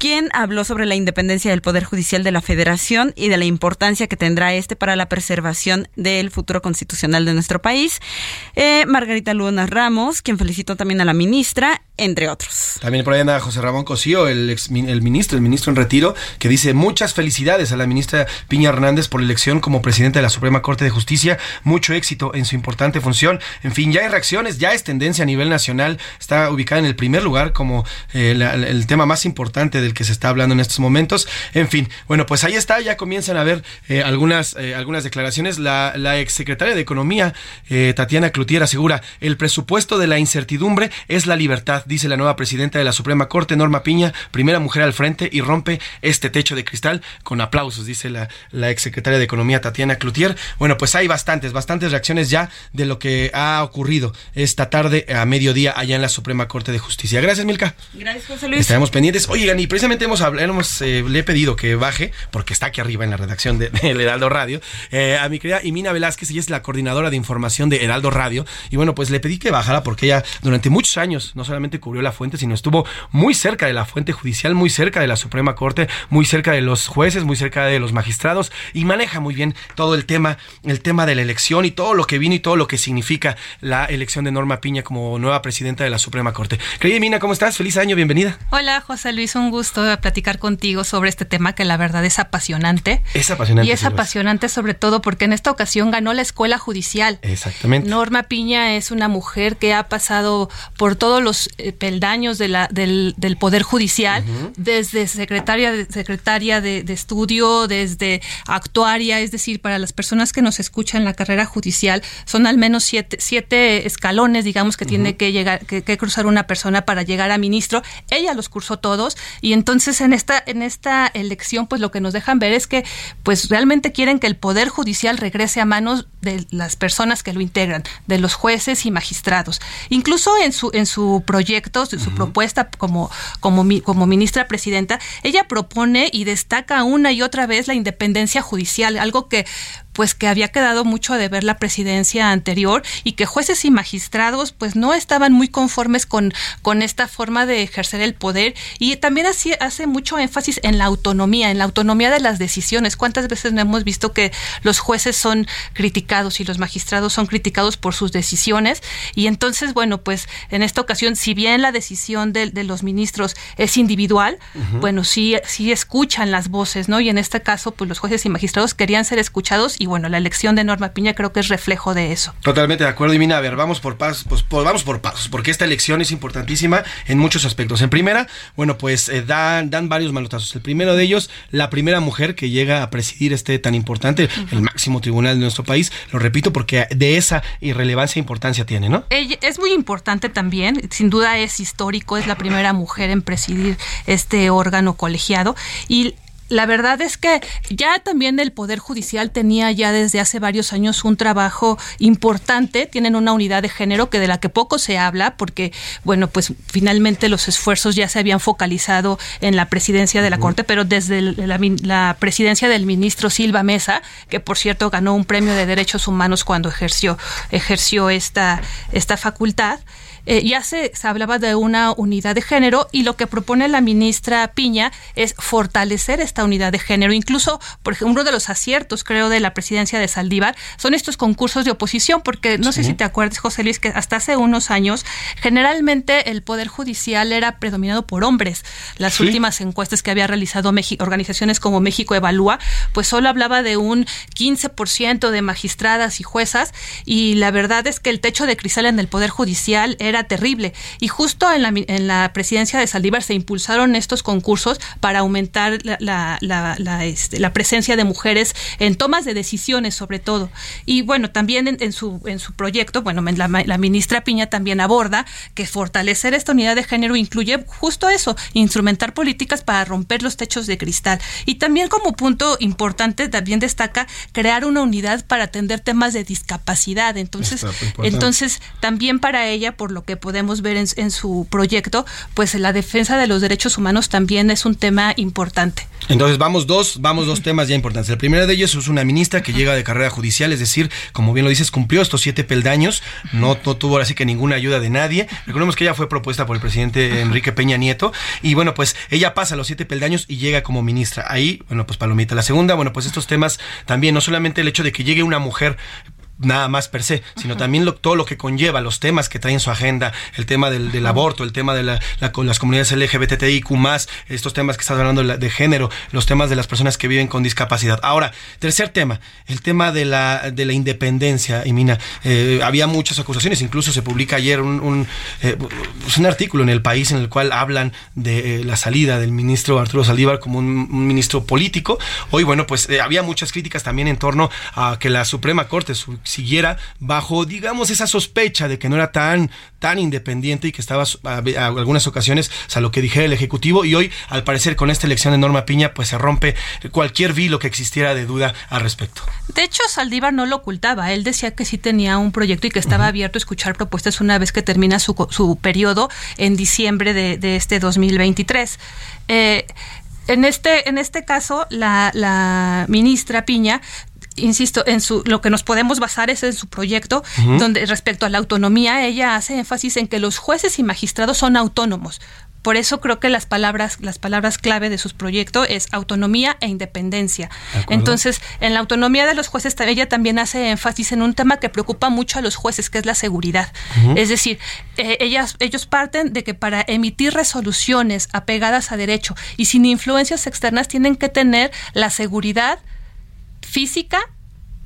quien habló sobre la independencia del Poder Judicial de la Federación y de la importancia que tendrá este para la preservación del futuro constitucional de nuestro país. Eh, Margarita Luna Ramos, quien felicitó también a la ministra, entre otros. También por ahí anda José Ramón Cosío, el, ex, ministro, el ministro en retiro, que dice muchas felicidades a la ministra Piña Hernández por la elección como presidenta de la Suprema Corte de Justicia, mucho éxito en su importante función. En fin, ya hay reacciones, ya es tendencia a nivel nacional, está ubicada en el primer lugar como eh, el tema más importante del que se está hablando en estos momentos. En fin, bueno, pues ahí está, ya comienzan a ver eh, algunas, eh, algunas declaraciones. La, la exsecretaria de Economía, eh, Tatiana Cloutier, asegura, el presupuesto de la incertidumbre es la libertad, dice la nueva presidenta de la Suprema Corte, Norma Piña, primera mujer al frente y rompe este techo de cristal con aplausos, dice la, la exsecretaria de Economía, Tatiana Cloutier. Bueno, pues hay bastantes, bastantes reacciones ya de lo que ha ocurrido esta tarde a mediodía allá en la Suprema Corte de Justicia. Gracias, Milka. Gracias, José Luis. Estaremos pendientes. Oigan, y precisamente hemos hemos, eh, le he pedido que baje, porque está aquí arriba en la redacción de, Heraldo Radio, eh, a mi querida Imina Velázquez, ella es la coordinadora de información de Heraldo Radio, y bueno, pues le pedí que bajara porque ella durante muchos años no solamente cubrió la fuente, sino estuvo muy cerca de la fuente judicial, muy cerca de la Suprema Corte, muy cerca de los jueces, muy cerca de los magistrados, y maneja muy bien todo el tema, el tema de la elección y todo lo que vino y todo lo que significa la elección de Norma Piña como nueva presidenta de la Suprema Corte. Querida Imina, ¿cómo estás? Feliz año, bienvenida. Hola, José Luis, un gusto platicar contigo sobre este tema que la verdad es apasionante. Es apasionante. Y es apasionante sobre todo porque en esta ocasión ganó la escuela judicial. Exactamente. Norma Piña es una mujer que ha pasado por todos los peldaños de la, del, del Poder Judicial, uh -huh. desde secretaria, de, secretaria de, de, estudio, desde actuaria, es decir, para las personas que nos escuchan la carrera judicial, son al menos siete, siete escalones, digamos, que uh -huh. tiene que llegar, que, que cruzar una persona para llegar a ministro. Ella los cursó todos y entonces en esta, en esta elección, pues lo que nos dejan ver es que pues realmente quieren que el Poder Judicial regrese a manos de las personas que lo integran, de los jueces y magistrados. Incluso en su, en su proyecto, en su uh -huh. propuesta como, como, como ministra presidenta, ella propone y destaca una y otra vez la independencia judicial, algo que pues que había quedado mucho de ver la presidencia anterior y que jueces y magistrados pues no estaban muy conformes con, con esta forma de ejercer el poder y también así hace mucho énfasis en la autonomía, en la autonomía de las decisiones. ¿Cuántas veces no hemos visto que los jueces son criticados y los magistrados son criticados por sus decisiones? Y entonces, bueno, pues en esta ocasión, si bien la decisión de, de los ministros es individual, bueno, sí, sí escuchan las voces, ¿no? Y en este caso, pues los jueces y magistrados querían ser escuchados y bueno, la elección de Norma Piña creo que es reflejo de eso. Totalmente de acuerdo, y Mina, a ver, vamos por pasos, pues, vamos por pasos, porque esta elección es importantísima en muchos aspectos. En primera, bueno, pues eh, dan, dan varios malotazos. El primero de ellos, la primera mujer que llega a presidir este tan importante, el máximo tribunal de nuestro país, lo repito, porque de esa irrelevancia e importancia tiene, ¿no? es muy importante también, sin duda es histórico, es la primera mujer en presidir este órgano colegiado y la verdad es que ya también el Poder Judicial tenía ya desde hace varios años un trabajo importante, tienen una unidad de género que de la que poco se habla porque, bueno, pues finalmente los esfuerzos ya se habían focalizado en la presidencia de la Corte, pero desde la, la, presidencia del ministro Silva Mesa, que por cierto ganó un premio de derechos humanos cuando ejerció, ejerció esta, esta facultad, eh, ya se, se, hablaba de una unidad de género y lo que propone la ministra Piña es fortalecer esta unidad de género. Incluso, por ejemplo, uno de los aciertos, creo, de la presidencia de Saldívar son estos concursos de oposición, porque no sé si te acuerdas, José Luis, que hasta hace unos años generalmente el Poder Judicial era predominado por hombres. Las últimas encuestas que había realizado organizaciones como México Evalúa, pues solo hablaba de un 15% de magistradas y juezas y la verdad es que el techo de cristal en el Poder Judicial era terrible. Y justo en la, en la presidencia de Saldívar se impulsaron estos concursos para aumentar la, la, la, este, la, presencia de mujeres en tomas de decisiones, sobre todo. Y bueno, también en, su, en su proyecto, bueno, la, ministra Piña también aborda que fortalecer esta unidad de género incluye justo eso, instrumentar políticas para romper los techos de cristal. Y también como punto importante, también destaca crear una unidad para atender temas de discapacidad. Entonces, entonces también para ella, por lo que podemos ver en, su proyecto, pues la defensa de los derechos humanos también es un tema importante. Entonces vamos dos, vamos dos temas ya importantes. El primero de ellos es una ministra que llega de carrera judicial, es decir, como bien lo dices, cumplió estos siete peldaños, no, tuvo así que ninguna ayuda de nadie. Recordemos que ella fue propuesta por el presidente Enrique Peña Nieto y bueno, pues ella pasa los siete peldaños y llega como ministra. Ahí, bueno, pues palomita. La segunda, bueno, pues estos temas también, no solamente el hecho de que llegue una mujer nada más per se, sino también todo lo que conlleva, los temas que trae en su agenda, el tema del, aborto, el tema de la, las comunidades LGBTIQ estos temas que estás hablando de, género, los temas de las personas que viven con discapacidad. Ahora, tercer tema, el tema de la, de la independencia, y Mina, eh, había muchas acusaciones, incluso se publica ayer un, un, eh, pues un, artículo en el país en el cual hablan de eh, la salida del ministro Arturo Saldívar como un, ministro político. Hoy, bueno, pues había muchas críticas también en torno a que la Suprema Corte, su, siguiera bajo, digamos, esa sospecha de que no era tan, tan independiente y que estaba a, algunas ocasiones a lo que dijera el Ejecutivo. Y hoy, al parecer, con esta elección de Norma Piña, pues se rompe cualquier vilo que existiera de duda al respecto. De hecho, Saldívar no lo ocultaba. Él decía que sí tenía un proyecto y que estaba abierto a escuchar propuestas una vez que termina su, su periodo en diciembre de, de este 2023. Eh, en este, en este caso, la, la, ministra Piña insisto, en su, lo que nos podemos basar es en su proyecto, donde respecto a la autonomía, ella hace énfasis en que los jueces y magistrados son autónomos. Por eso creo que las palabras, las palabras clave de sus proyectos es autonomía e independencia. Entonces, en la autonomía de los jueces, ella también hace énfasis en un tema que preocupa mucho a los jueces, que es la seguridad. Es decir, eh, ellas, ellos parten de que para emitir resoluciones apegadas a derecho y sin influencias externas tienen que tener la seguridad física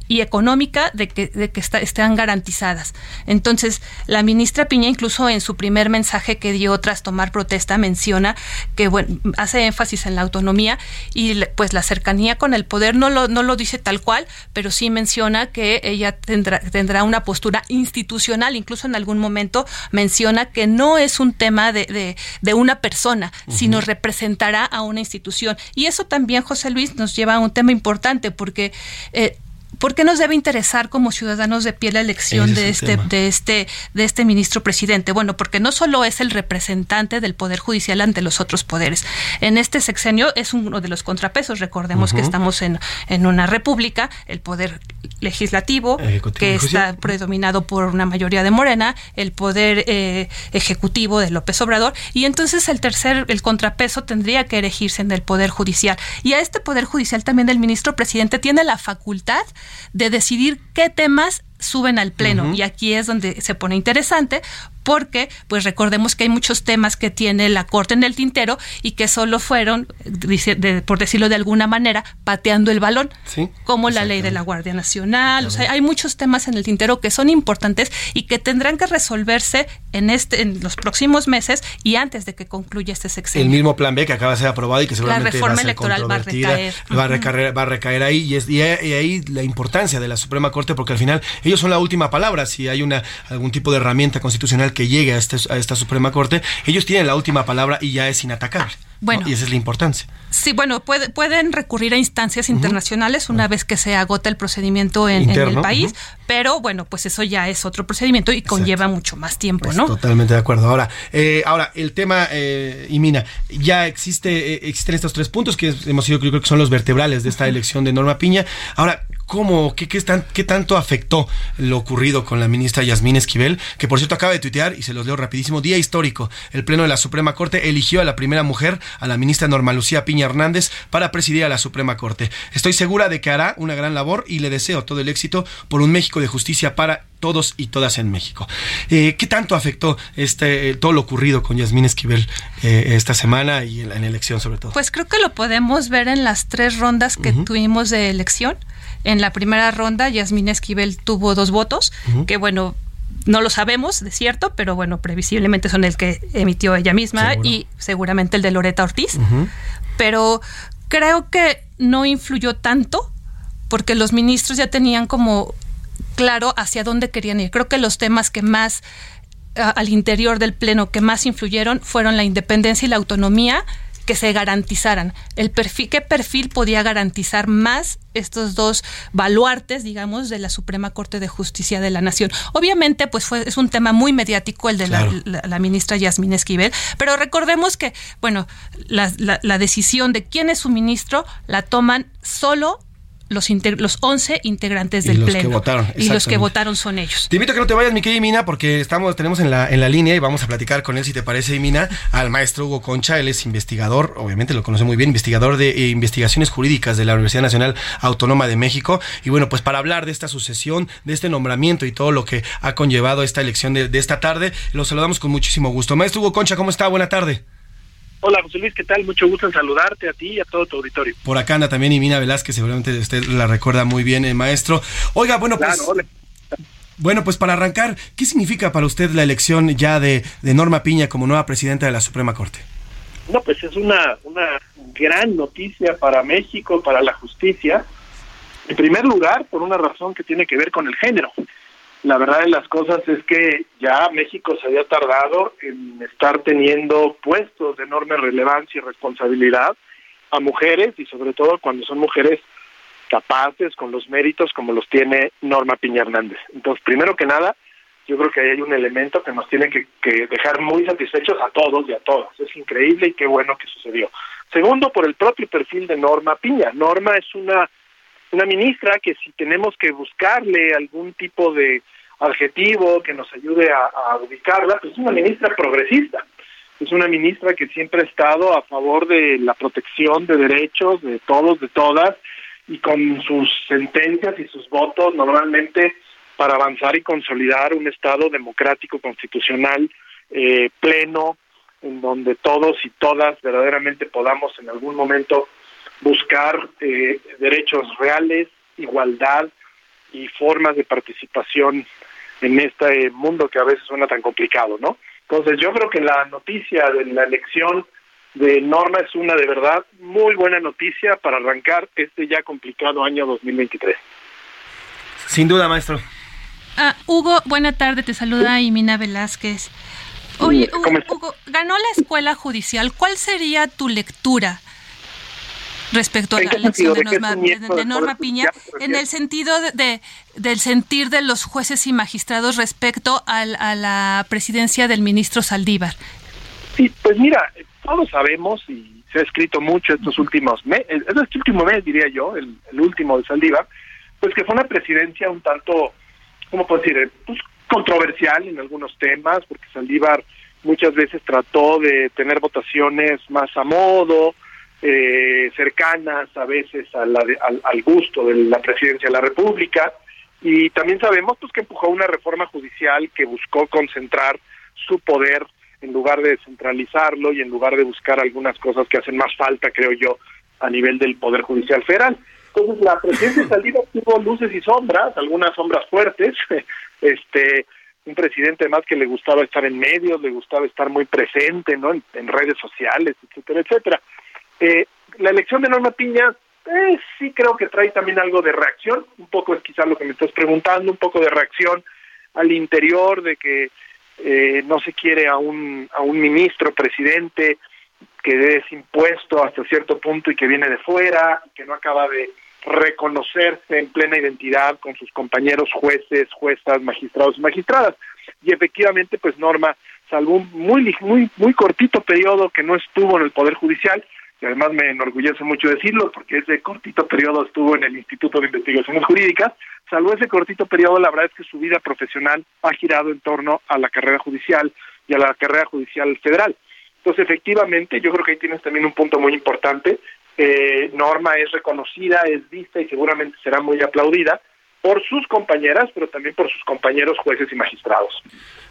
y económica de que, de que estén garantizadas. Entonces, la ministra Piña, incluso en su primer mensaje que dio tras tomar protesta, menciona que bueno, hace énfasis en la autonomía y pues la cercanía con el poder no lo, no lo dice tal cual, pero sí menciona que ella tendrá, tendrá una postura institucional, incluso en algún momento menciona que no es un tema de, de, una persona, sino representará a una institución. Y eso también, José Luis, nos lleva a un tema importante, porque eh, ¿Por qué nos debe interesar como ciudadanos de pie la elección de este, de este, de este ministro presidente? Bueno, porque no solo es el representante del poder judicial ante los otros poderes. En este sexenio es uno de los contrapesos. Recordemos que estamos en, en una república, el poder legislativo, que está predominado por una mayoría de Morena, el poder eh, ejecutivo de López Obrador, y entonces el tercer, el contrapeso tendría que erigirse en el poder judicial. Y a este poder judicial también el ministro presidente tiene la facultad de decidir qué temas suben al pleno y aquí es donde se pone interesante porque pues recordemos que hay muchos temas que tiene la Corte en el tintero y que solo fueron, por decirlo de alguna manera, pateando el balón, como la ley de la Guardia Nacional. O sea, hay muchos temas en el tintero que son importantes y que tendrán que resolverse en, este, en los próximos meses y antes de que concluya este sexenio. El mismo plan B que acaba de ser aprobado y que seguramente la reforma va a ser electoral va a recaer. Va a recaer, va a recaer ahí y, es, y, ahí la importancia de la Suprema Corte porque al final ellos son la última palabra. Si hay una algún tipo de herramienta constitucional que llegue a, este, a esta Suprema Corte, ellos tienen la última palabra y ya es inatacable. Bueno, Y esa es la importancia. Sí, bueno, pueden recurrir a instancias internacionales una vez que se agota el procedimiento en, el país, pero bueno, pues eso ya es otro procedimiento y conlleva mucho más tiempo, pues ¿no? Totalmente de acuerdo. Ahora, eh, ahora el tema, eh, Imina, ya existe, eh, existen estos tres puntos que hemos sido, creo que son los vertebrales de esta elección de Norma Piña. Ahora, ¿Cómo? ¿Qué, qué, ¿Qué, tanto afectó lo ocurrido con la ministra Yasmín Esquivel? Que por cierto acaba de tuitear, y se los leo rapidísimo, día histórico. El Pleno de la Suprema Corte eligió a la primera mujer, a la ministra Norma Lucía Piña Hernández, para presidir a la Suprema Corte. Estoy segura de que hará una gran labor y le deseo todo el éxito por un México de justicia para todos y todas en México. Eh, ¿Qué tanto afectó este todo lo ocurrido con Yasmín Esquivel eh, esta semana y en la, elección sobre todo? Pues creo que lo podemos ver en las tres rondas que tuvimos de elección. En la primera ronda, Yasmín Esquivel tuvo dos votos, que bueno, no lo sabemos de cierto, pero bueno, previsiblemente son el que emitió ella misma y seguramente el de Loreta Ortiz. Pero creo que no influyó tanto porque los ministros ya tenían como claro hacia dónde querían ir. Creo que los temas que más al interior del Pleno que más influyeron fueron la independencia y la autonomía que se garantizaran. El perfil, ¿Qué perfil podía garantizar más estos dos baluartes, digamos, de la Suprema Corte de Justicia de la Nación? Obviamente, pues fue, es un tema muy mediático el de la, ministra Yasmín Esquivel, pero recordemos que, bueno, la, la decisión de quién es su ministro la toman solo los, los 11 integrantes del y los Que votaron, y los que votaron son ellos. Te invito a que no te vayas, mi querida Mina, porque estamos, tenemos en la, en la línea y vamos a platicar con él, si te parece, Mina, al maestro Hugo Concha. Él es investigador, obviamente lo conoce muy bien, investigador de eh, investigaciones jurídicas de la Universidad Nacional Autónoma de México. Y bueno, pues para hablar de esta sucesión, de este nombramiento y todo lo que ha conllevado esta elección de, de esta tarde, lo saludamos con muchísimo gusto. Maestro Hugo Concha, ¿cómo está? Buena tarde. Hola José Luis, ¿qué tal? Mucho gusto en saludarte a ti y a todo tu auditorio. Por acá anda también Imina Velázquez, seguramente usted la recuerda muy bien, el eh, maestro. Oiga, bueno, pues... Bueno, pues para arrancar, ¿qué significa para usted la elección ya de, Norma Piña como nueva presidenta de la Suprema Corte? No, pues es una, una gran noticia para México, para la justicia. En primer lugar, por una razón que tiene que ver con el género. La verdad de las cosas es que ya México se había tardado en estar teniendo puestos de enorme relevancia y responsabilidad a mujeres y sobre todo cuando son mujeres capaces, con los méritos como los tiene Norma Piña Hernández. Entonces, primero que nada, yo creo que ahí hay un elemento que nos tiene que, que, dejar muy satisfechos a todos y a todas. Es increíble y qué bueno que sucedió. Segundo, por el propio perfil de Norma Piña. Norma es una, una ministra que si tenemos que buscarle algún tipo de adjetivo que nos ayude a, ubicarla, pues es una ministra progresista, es una ministra que siempre ha estado a favor de la protección de derechos de todos, de todas, y con sus sentencias y sus votos normalmente para avanzar y consolidar un Estado democrático constitucional eh, pleno, en donde todos y todas verdaderamente podamos en algún momento buscar eh, derechos reales, igualdad y formas de participación en este mundo que a veces suena tan complicado, ¿no? Entonces yo creo que la noticia de la elección de Norma es una de verdad muy buena noticia para arrancar este ya complicado año 2023. Sin duda, maestro. Ah, Hugo, buena tarde, te saluda Imina Velázquez. Oye, Hugo, ganó la escuela judicial. ¿Cuál sería tu lectura respecto a la elección de Norma, de Norma Piña, en el sentido de, del sentir de los jueces y magistrados respecto al, a la presidencia del ministro Saldívar. Sí, pues mira, todos sabemos y se ha escrito mucho estos últimos meses, este último mes diría yo, el, último de Saldívar, pues que fue una presidencia un tanto, ¿cómo puedo decir? Pues controversial en algunos temas, porque Saldívar muchas veces trató de tener votaciones más a modo, eh, cercanas a veces al, al, gusto de la presidencia de la República, y también sabemos pues que empujó una reforma judicial que buscó concentrar su poder en lugar de descentralizarlo y en lugar de buscar algunas cosas que hacen más falta, creo yo, a nivel del Poder Judicial Federal. Entonces, la presidencia Saldívar tuvo luces y sombras, algunas sombras fuertes, este un presidente más que le gustaba estar en medios, le gustaba estar muy presente, ¿no? En, redes sociales, etcétera, etcétera. Eh, la elección de Norma Piña eh, sí creo que trae también algo de reacción, un poco es quizás lo que me estás preguntando, un poco de reacción al interior de que eh, no se quiere a un, a un ministro, presidente, que es impuesto hasta cierto punto y que viene de fuera, que no acaba de reconocerse en plena identidad con sus compañeros jueces, juezas, magistrados y magistradas. Y efectivamente, pues Norma, salvo un muy, muy, muy cortito periodo que no estuvo en el Poder Judicial, y además me enorgullece mucho decirlo, porque ese cortito periodo estuvo en el Instituto de Investigaciones Jurídicas, salvo ese cortito periodo, la verdad es que su vida profesional ha girado en torno a la carrera judicial y a la carrera judicial federal. Entonces, efectivamente, yo creo que ahí tienes también un punto muy importante. Eh, Norma es reconocida, es vista y seguramente será muy aplaudida por sus compañeras, pero también por sus compañeros jueces y magistrados.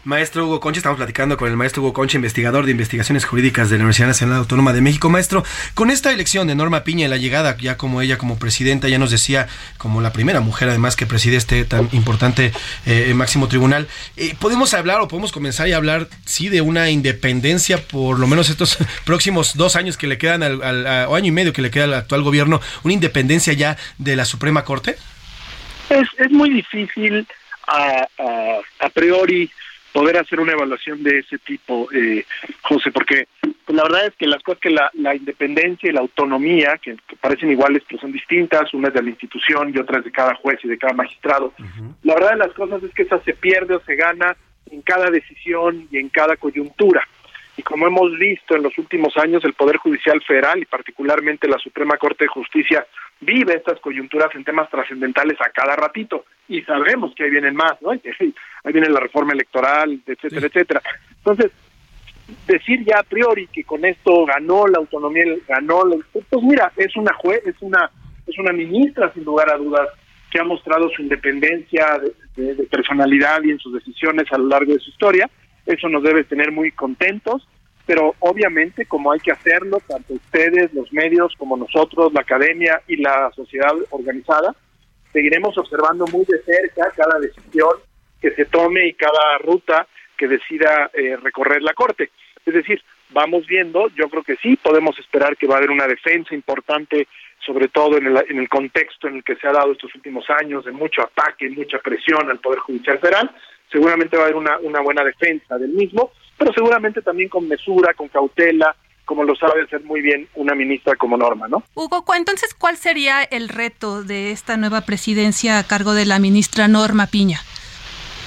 Maestro Hugo Concha, estamos platicando con el maestro Hugo Concha, investigador de investigaciones jurídicas de la Universidad Nacional Autónoma de México. Maestro, con esta elección de Norma Piña y la llegada ya como ella como presidenta, ya nos decía como la primera mujer además que preside este tan importante eh, máximo tribunal, eh, ¿podemos hablar o podemos comenzar a hablar, sí, de una independencia por lo menos estos próximos dos años que le quedan al, o año y medio que le queda al actual gobierno, una independencia ya de la Suprema Corte? Es, es muy difícil a, a, priori poder hacer una evaluación de ese tipo, eh, José, porque pues, la verdad es que las cosas que la, la independencia y la autonomía, que, parecen iguales, pero son distintas, una es de la institución y otra es de cada juez y de cada magistrado. La verdad de las cosas es que esa se pierde o se gana en cada decisión y en cada coyuntura. Y como hemos visto en los últimos años, el Poder Judicial Federal y particularmente la Suprema Corte de Justicia vive estas coyunturas en temas trascendentales a cada ratito y sabemos que ahí vienen más, ¿no? Ahí viene la reforma electoral, etcétera, etcétera. Entonces, decir ya a priori que con esto ganó la autonomía, ganó, pues mira, es una juez, es una es una ministra sin lugar a dudas que ha mostrado su independencia de personalidad y en sus decisiones a lo largo de su historia. Eso nos debe tener muy contentos pero obviamente como hay que hacerlo, tanto ustedes, los medios, como nosotros, la academia y la sociedad organizada, seguiremos observando muy de cerca cada decisión que se tome y cada ruta que decida eh, recorrer la Corte. Es decir, vamos viendo, yo creo que sí, podemos esperar que va a haber una defensa importante, sobre todo en el, en el contexto en el que se ha dado estos últimos años de mucho ataque, mucha presión al Poder Judicial Federal, seguramente va a haber una, una buena defensa del mismo, pero seguramente también con mesura, con cautela, como lo sabe hacer muy bien una ministra como Norma, ¿no? Hugo, entonces, ¿cuál sería el reto de esta nueva presidencia a cargo de la ministra Norma Piña?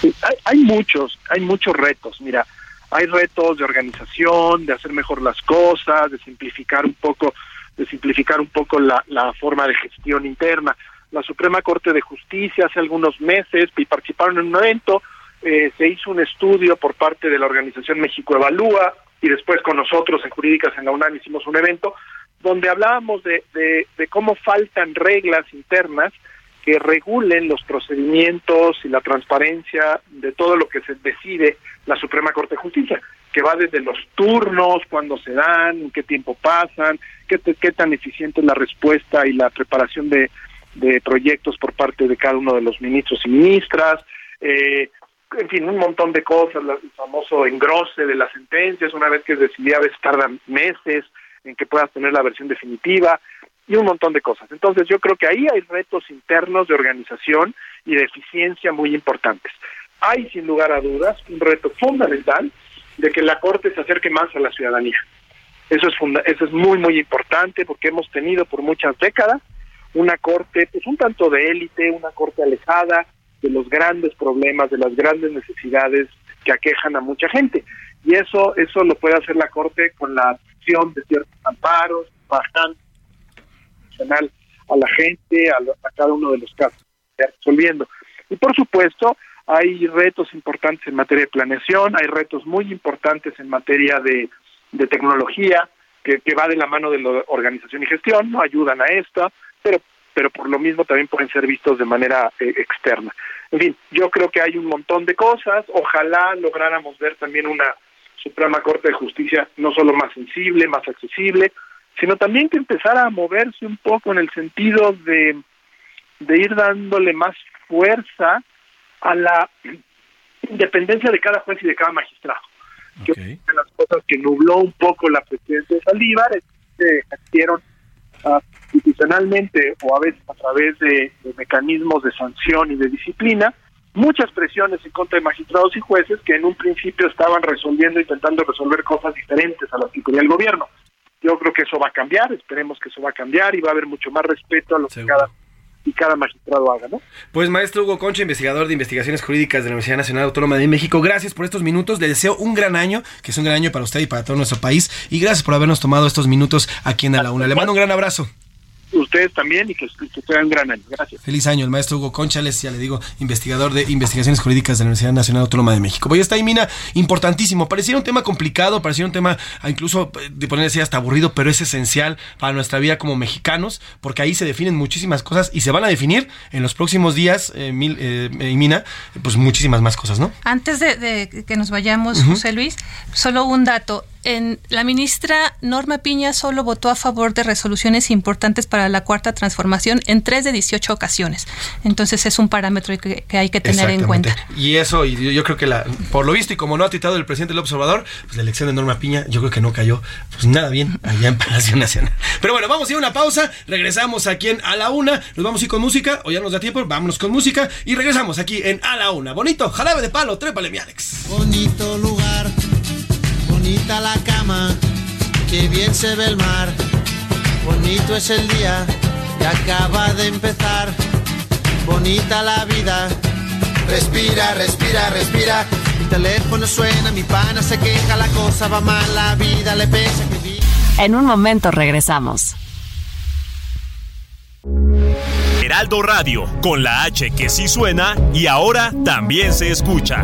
hay, hay muchos, hay muchos retos. Mira, hay retos de organización, de hacer mejor las cosas, de simplificar un poco, de simplificar un poco la, forma de gestión interna. La Suprema Corte de Justicia hace algunos meses y participaron en un evento eh, se hizo un estudio por parte de la organización México Evalúa y después con nosotros en Jurídicas en la UNAM hicimos un evento donde hablábamos de, de, cómo faltan reglas internas que regulen los procedimientos y la transparencia de todo lo que se decide la Suprema Corte de Justicia, que va desde los turnos, cuándo se dan, qué tiempo pasan, qué, qué tan eficiente es la respuesta y la preparación de, de proyectos por parte de cada uno de los ministros y ministras, eh, en fin, un montón de cosas, el famoso engrose de las sentencias, una vez que es decidida, a veces tardan meses en que puedas tener la versión definitiva y un montón de cosas. Entonces yo creo que ahí hay retos internos de organización y de eficiencia muy importantes. Hay sin lugar a dudas un reto fundamental de que la Corte se acerque más a la ciudadanía. Eso es, eso es muy, muy importante porque hemos tenido por muchas décadas una corte, pues un tanto de élite, una corte alejada de los grandes problemas, de las grandes necesidades que aquejan a mucha gente. Y eso, eso lo puede hacer la corte con la acción de ciertos amparos, bajando a la gente, a, a cada uno de los casos, resolviendo. Y por supuesto, hay retos importantes en materia de planeación, hay retos muy importantes en materia de, de tecnología, que, que, va de la mano de la organización y gestión, no ayudan a esto, pero, pero por lo mismo también pueden ser vistos de manera eh, externa. En fin, yo creo que hay un montón de cosas, ojalá lográramos ver también una Suprema Corte de Justicia no solo más sensible, más accesible, sino también que empezara a moverse un poco en el sentido de, de ir dándole más fuerza a la independencia de cada juez y de cada magistrado. Que una de las cosas que nubló un poco la presidencia de Saldívar es que actieron uh, institucionalmente o a veces a través de, de, mecanismos de sanción y de disciplina muchas presiones en contra de magistrados y jueces que en un principio estaban resolviendo, intentando resolver cosas diferentes a las que quería el gobierno. Yo creo que eso va a cambiar, esperemos que eso va a cambiar y va a haber mucho más respeto a lo Seguro. que cada y cada magistrado haga, ¿no? Pues maestro Hugo Concha, investigador de investigaciones jurídicas de la Universidad Nacional Autónoma de México, gracias por estos minutos. Le deseo un gran año, que es un gran año para usted y para todo nuestro país. Y gracias por habernos tomado estos minutos aquí en A la Una. Le mando un gran abrazo ustedes también y que, que tengan un gran año. Gracias. Feliz año, el maestro Hugo Conchales, ya le digo, investigador de investigaciones jurídicas de la Universidad Nacional Autónoma de México. Voy a estar ahí, Mina, importantísimo. Pareciera un tema complicado, pareciera un tema ah, incluso eh, de ponerse hasta aburrido, pero es esencial para nuestra vida como mexicanos, porque ahí se definen muchísimas cosas y se van a definir en los próximos días, eh, mil, eh, Mina, pues muchísimas más cosas, ¿no? Antes de, de que nos vayamos, uh -huh. José Luis, solo un dato en, la ministra Norma Piña solo votó a favor de resoluciones importantes para la cuarta transformación en tres de 18 ocasiones. Entonces es un parámetro que, que hay que tener en cuenta. Y eso, y yo creo que la, por lo visto y como no ha titado el presidente López Obrador, pues la elección de Norma Piña yo creo que no cayó pues nada bien allá en Palacio Nacional. Pero bueno, vamos a ir a una pausa, regresamos aquí en A la Una, nos vamos a ir con música, o ya nos da tiempo, vámonos con música y regresamos aquí en A la Una. Bonito, jarabe de palo, trépale mi Alex. Bonito lugar bonita la cama, que bien se ve el mar, bonito es el día que acaba de empezar, bonita la vida, respira, respira, respira, mi teléfono suena, mi pana se queja, la cosa va mal, la vida le pesa que vi... En un momento regresamos. Heraldo Radio, con la H que sí suena y ahora también se escucha.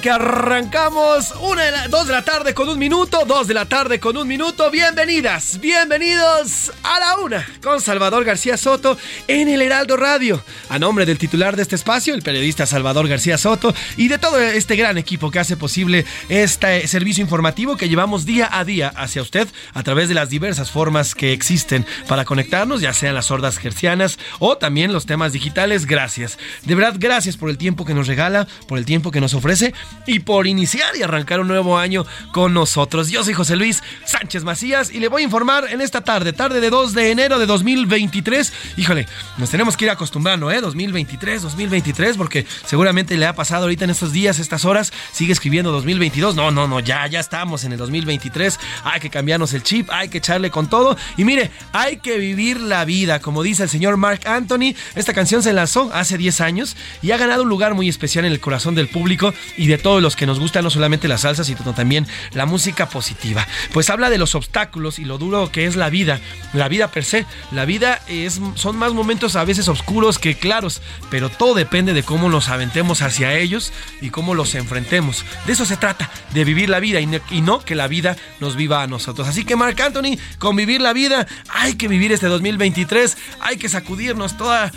Que arrancamos una la, dos de la tarde con un minuto, dos de la tarde con un minuto. Bienvenidas, bienvenidos a la una con Salvador García Soto en el Heraldo Radio. A nombre del titular de este espacio, el periodista Salvador García Soto, y de todo este gran equipo que hace posible este servicio informativo que llevamos día a día hacia usted a través de las diversas formas que existen para conectarnos, ya sean las hordas gercianas o también los temas digitales. Gracias. De verdad, gracias por el tiempo que nos regala, por el tiempo que nos ofrece y por iniciar y arrancar un nuevo año con nosotros. Yo soy José Luis Sánchez Macías y le voy a informar en esta tarde, tarde de 2 de enero de 2023. Híjole, nos tenemos que ir acostumbrando, ¿eh? 2023, 2023, porque seguramente le ha pasado ahorita en estos días, estas horas, sigue escribiendo 2022. No, no, no, ya, ya estamos en el 2023. Hay que cambiarnos el chip, hay que echarle con todo. Y mire, hay que vivir la vida, como dice el señor Mark Anthony. Esta canción se lanzó hace 10 años y ha ganado un lugar muy especial en el corazón del público y de todos los que nos gustan no solamente la salsa, sino también la música positiva. Pues habla de los obstáculos y lo duro que es la vida, la vida per se. La vida es, son más momentos a veces oscuros que claros, pero todo depende de cómo nos aventemos hacia ellos y cómo los enfrentemos. De eso se trata, de vivir la vida y no que la vida nos viva a nosotros. Así que Marc Anthony, con vivir la vida, hay que vivir este 2023, hay que sacudirnos toda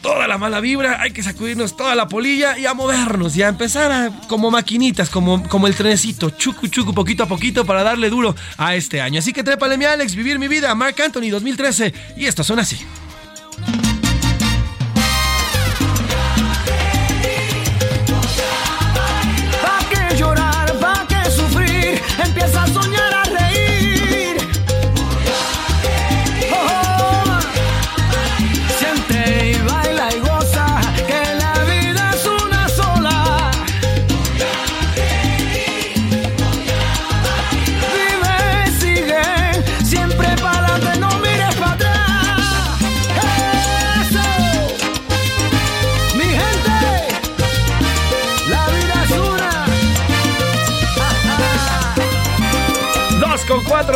toda la mala vibra, hay que sacudirnos toda la polilla y a movernos y a empezar como maquinitas, como, como el trenecito, chucu chucu, poquito a poquito para darle duro a este año. Así que trépale mi Alex, vivir mi vida, Mark Anthony 2013 y esto son así.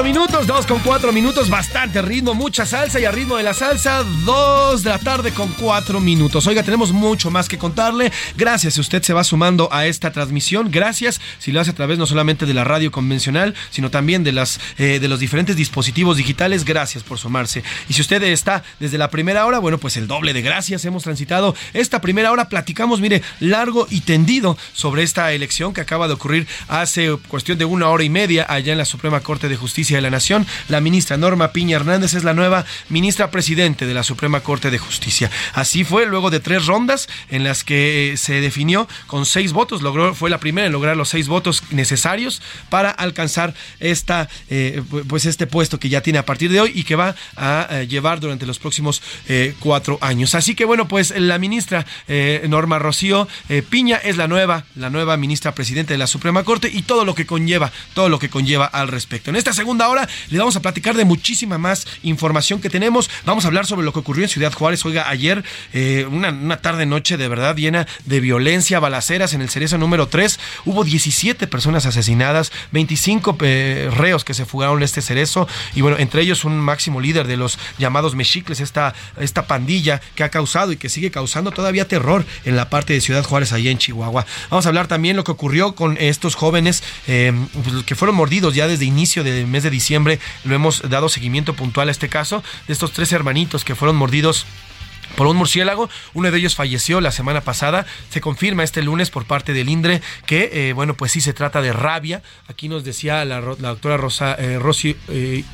Minutos, con cuatro minutos, bastante ritmo, mucha salsa y a ritmo de la salsa, dos de la tarde con cuatro minutos. Oiga, tenemos mucho más que contarle. Gracias si usted se va sumando a esta transmisión. Gracias si lo hace a través no solamente de la radio convencional, sino también de, las, eh, de los diferentes dispositivos digitales. Gracias por sumarse. Y si usted está desde la primera hora, bueno, pues el doble de gracias. Hemos transitado esta primera hora, platicamos, mire, largo y tendido sobre esta elección que acaba de ocurrir hace cuestión de una hora y media allá en la Suprema Corte de Justicia de la Nación. La ministra Norma Piña Hernández es la nueva ministra presidente de la Suprema Corte de Justicia. Así fue luego de tres rondas en las que eh, se definió con seis votos, logró, fue la primera en lograr los seis votos necesarios para alcanzar esta, eh, pues este puesto que ya tiene a partir de hoy y que va a eh, llevar durante los próximos cuatro años. Así que bueno, pues la ministra Norma Rocío Piña es la nueva, la nueva ministra presidente de la Suprema Corte y todo lo que conlleva, todo lo que conlleva al respecto. En esta segunda hora le vamos a platicar de muchísima más información que tenemos. Vamos a hablar sobre lo que ocurrió en Ciudad Juárez. Oiga, ayer eh, una, una tarde-noche de verdad llena de violencia, balaceras en el Cerezo número 3. Hubo 17 personas asesinadas, 25 eh, reos que se fugaron de este cerezo y bueno, entre ellos un máximo líder de los llamados mexicles, esta, esta pandilla que ha causado y que sigue causando todavía terror en la parte de Ciudad Juárez, allá en Chihuahua. Vamos a hablar también lo que ocurrió con estos jóvenes eh, que fueron mordidos ya desde inicio del mes de diciembre. Lo hemos dado seguimiento puntual a este caso, de estos tres hermanitos que fueron mordidos por un murciélago. Uno de ellos falleció la semana pasada. Se confirma este lunes por parte del INDRE que, eh, bueno, pues sí se trata de rabia. Aquí nos decía la, doctora Rosa, eh, Rosy, eh,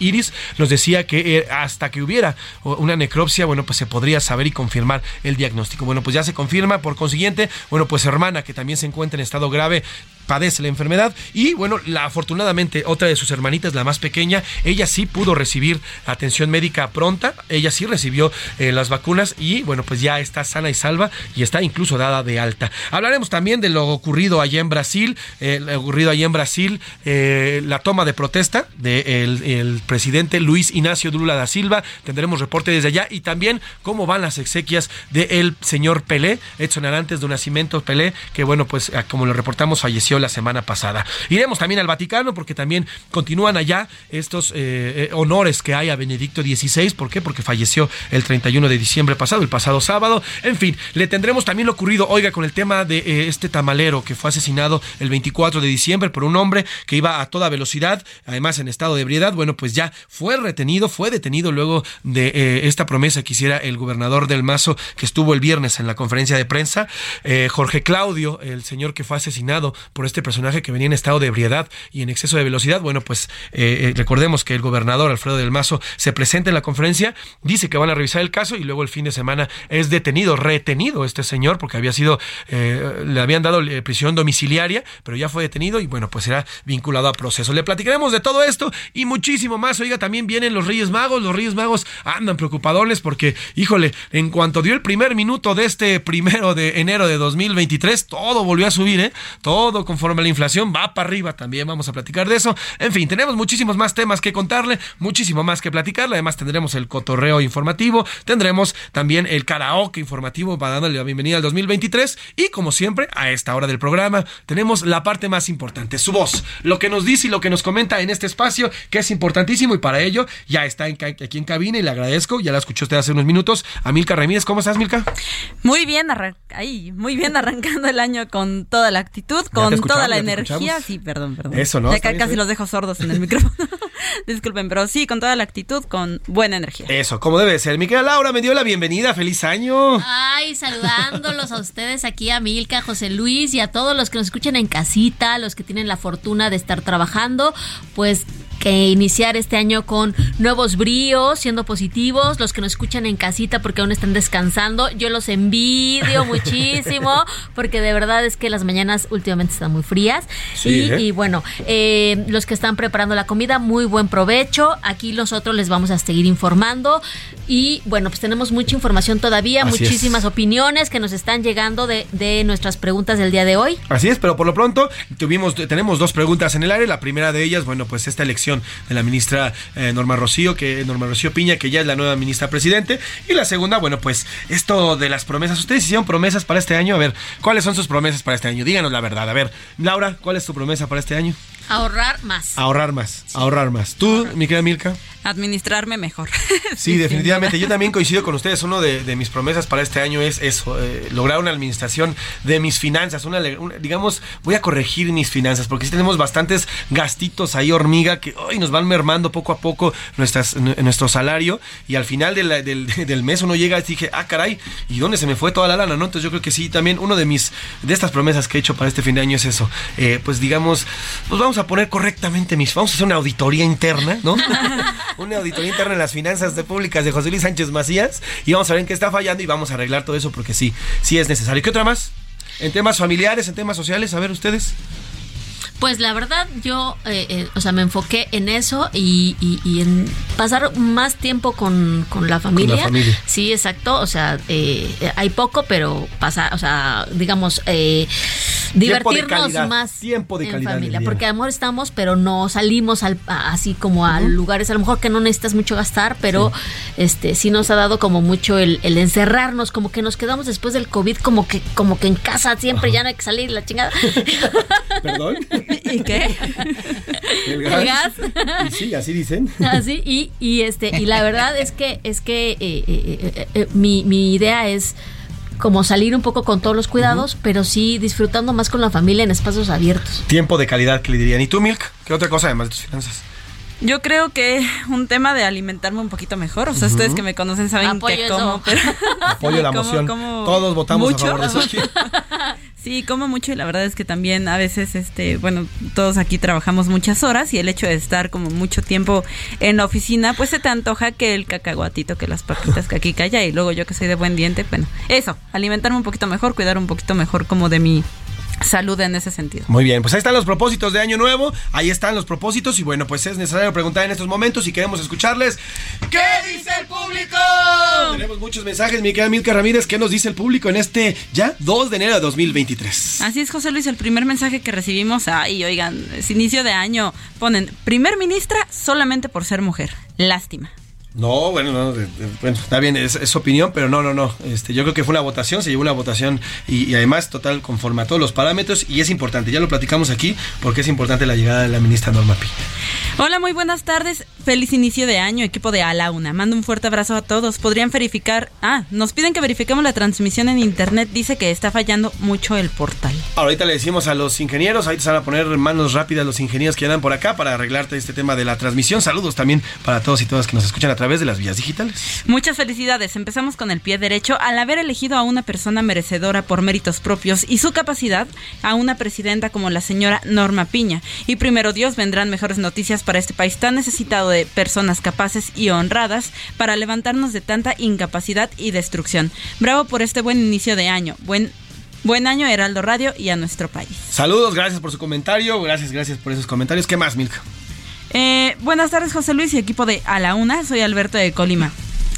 Iris, nos decía que hasta que hubiera una necropsia, bueno, pues se podría saber y confirmar el diagnóstico. Bueno, pues ya se confirma. Por consiguiente, bueno, pues hermana que también se encuentra en estado grave padece la enfermedad. Y bueno, la, afortunadamente otra de sus hermanitas, la más pequeña, ella sí pudo recibir atención médica pronta, ella sí recibió eh, las vacunas y bueno, pues ya está sana y salva y está incluso dada de alta. Hablaremos también de lo ocurrido allá en Brasil, eh, lo ocurrido allá en Brasil, eh, la toma de protesta del de el presidente Luis Ignacio Lula da Silva, tendremos reporte desde allá y también cómo van las exequias del señor Pelé, Edson Arantes de Nacimiento Pelé, que bueno, pues como lo reportamos falleció la semana pasada. Iremos también al Vaticano porque también continúan allá estos eh, honores que hay a Benedicto XVI. ¿Por qué? Porque falleció el 31 de diciembre pasado, el pasado sábado. En fin, le tendremos también lo ocurrido, oiga, con el tema de este tamalero que fue asesinado el 24 de diciembre por un hombre que iba a toda velocidad, además en estado de ebriedad. Bueno, pues ya fue retenido, fue detenido luego de esta promesa que hiciera el gobernador del Mazo que estuvo el viernes en la conferencia de prensa. Eh, Jorge Claudio, el señor que fue asesinado por este personaje que venía en estado de ebriedad y en exceso de velocidad. Bueno, pues eh, eh, recordemos que el gobernador Alfredo del Mazo se presenta en la conferencia, dice que van a revisar el caso y luego el fin de semana es detenido, retenido este señor porque había sido, le habían dado prisión domiciliaria, pero ya fue detenido y bueno, pues será vinculado a proceso. Le platicaremos de todo esto y muchísimo más. Oiga, también vienen los Reyes Magos, los Reyes Magos andan preocupadones porque, híjole, en cuanto dio el primer minuto de este primero de enero de 2023, todo volvió a subir, ¿eh? Todo conforme a la inflación va para arriba también. Vamos a platicar de eso. En fin, tenemos muchísimos más temas que contarle, muchísimo más que platicarle. Además, tendremos el cotorreo informativo, tendremos también el karaoke informativo para darle la bienvenida al 2023. Y como siempre, a esta hora del programa, tenemos la parte más importante, su voz, lo que nos dice y lo que nos comenta en este espacio, que es importantísimo. Y para ello, ya está aquí en cabina y le agradezco. Ya la escuchó usted hace unos minutos. A Milka Ramírez, ¿cómo estás, Milka? Muy bien, ahí, muy bien arrancando el año con toda la actitud, con toda la energía. Sí, perdón, perdón. Eso, ¿no? casi los dejo sordos en el micrófono. Disculpen, pero sí, con toda la actitud, con buena energía. Eso, como debe ser. Miquel Laura me dio la bienvenida. ¡Feliz año! Ay, saludándolos a ustedes aquí, a Milka, José Luis y a todos los que nos escuchan en casita, los que tienen la fortuna de estar trabajando, pues que iniciar este año con nuevos bríos, siendo positivos, los que nos escuchan en casita porque aún están descansando, yo los envidio muchísimo porque de verdad es que las mañanas últimamente están muy frías. Y, ¿eh? y, bueno, eh, los que están preparando la comida, muy buen provecho, aquí nosotros les vamos a seguir informando. Y bueno, pues tenemos mucha información todavía, muchísimas opiniones que nos están llegando de, de nuestras preguntas del día de hoy. Así es, pero por lo pronto tuvimos, tenemos dos preguntas en el aire, la primera de ellas, bueno, pues esta elección de la ministra eh, Norma Rocío, que Norma Rocío Piña, que ya es la nueva ministra presidente. Y la segunda, bueno, pues esto de las promesas. Ustedes hicieron promesas para este año. A ver, ¿cuáles son sus promesas para este año? Díganos la verdad. A ver, Laura, ¿cuál es tu promesa para este año? Ahorrar más. Ahorrar más, ahorrar más. ¿Tú, mi querida Milka? Administrarme mejor. Sí, definitivamente. Yo también coincido con ustedes. Uno de, mis promesas para este año es eso, eh, lograr una administración de mis finanzas. Una, digamos, voy a corregir mis finanzas porque sí tenemos bastantes gastitos ahí, hormiga, que hoy nos van mermando poco a poco nuestras, nuestro salario y al final del, mes uno llega y dije, ah, caray, ¿y dónde se me fue toda la lana? ¿no? Entonces yo creo que sí, también uno de mis, de estas promesas que he hecho para este fin de año es eso. Eh, pues digamos, pues vamos a poner correctamente mis, vamos a hacer una auditoría interna, ¿no? una auditoría interna en las finanzas de públicas de José Luis Sánchez Macías y vamos a ver en qué está fallando y vamos a arreglar todo eso porque sí, sí es necesario. ¿Qué otra más? En temas familiares, en temas sociales, a ver ustedes. Pues la verdad yo, eh, eh, o sea, me enfoqué en eso y, en pasar más tiempo con, la familia. Sí, exacto. O sea, eh, hay poco, pero pasar, o sea, digamos, divertirnos más tiempo de en familia. Porque amor estamos, pero no salimos al, así como a lugares a lo mejor que no necesitas mucho gastar, pero sí. este sí nos ha dado como mucho el, encerrarnos, como que nos quedamos después del COVID como que como que en casa siempre ya no hay que salir la chingada. Perdón. ¿Y qué? El gas. Y sí, así dicen. Así, y, y, este, y la verdad es que, es que eh, eh, eh, mi, mi idea es como salir un poco con todos los cuidados, pero sí disfrutando más con la familia en espacios abiertos. Tiempo de calidad que le dirían. ¿Y tú, Milk? ¿Qué otra cosa además de tus finanzas? Yo creo que un tema de alimentarme un poquito mejor. O sea, ustedes que me conocen saben que como, pero. Apoyo la moción. Todos votamos a favor de eso. Sí, como mucho y la verdad es que también a veces, este, bueno, todos aquí trabajamos muchas horas y el hecho de estar como mucho tiempo en la oficina, pues se te antoja que el cacahuatito, que las papitas que aquí calla y luego yo que soy de buen diente, bueno, eso, alimentarme un poquito mejor, cuidar un poquito mejor como de mi salud en ese sentido. Muy bien, pues ahí están los propósitos de Año Nuevo, ahí están los propósitos y bueno, pues es necesario preguntar en estos momentos y queremos escucharles. ¿Qué dice el público? Tenemos muchos mensajes, mi querida Milka Ramírez, ¿qué nos dice el público en este ya 2 de enero de 2023? Así es, José Luis, el primer mensaje que recibimos, ay, oigan, es inicio de año, ponen, primer ministra solamente por ser mujer, lástima. No, bueno, no, bueno, está bien, es, es, opinión, pero no, no, no. Este, yo creo que fue una votación, se llevó una votación y, y, además total conforme a todos los parámetros y es importante, ya lo platicamos aquí porque es importante la llegada de la ministra Norma Pi. Hola, muy buenas tardes. Feliz inicio de año, equipo de A la Una. Mando un fuerte abrazo a todos. Podrían verificar. Ah, nos piden que verifiquemos la transmisión en internet. Dice que está fallando mucho el portal. Ahorita le decimos a los ingenieros, ahorita se van a poner manos rápidas los ingenieros que andan por acá para arreglarte este tema de la transmisión. Saludos también para todos y todas que nos escuchan a través de las vías digitales. Muchas felicidades. Empezamos con el pie derecho. Al haber elegido a una persona merecedora por méritos propios y su capacidad, a una presidenta como la señora Norma Piña. Y primero Dios vendrán mejores noticias para este país tan necesitado de personas capaces y honradas para levantarnos de tanta incapacidad y destrucción. Bravo por este buen inicio de año. Buen Buen año, Heraldo Radio, y a nuestro país. Saludos, gracias por su comentario. Gracias, gracias por esos comentarios. ¿Qué más, Milka? Eh, buenas tardes, José Luis y equipo de A la Una. Soy Alberto de Colima.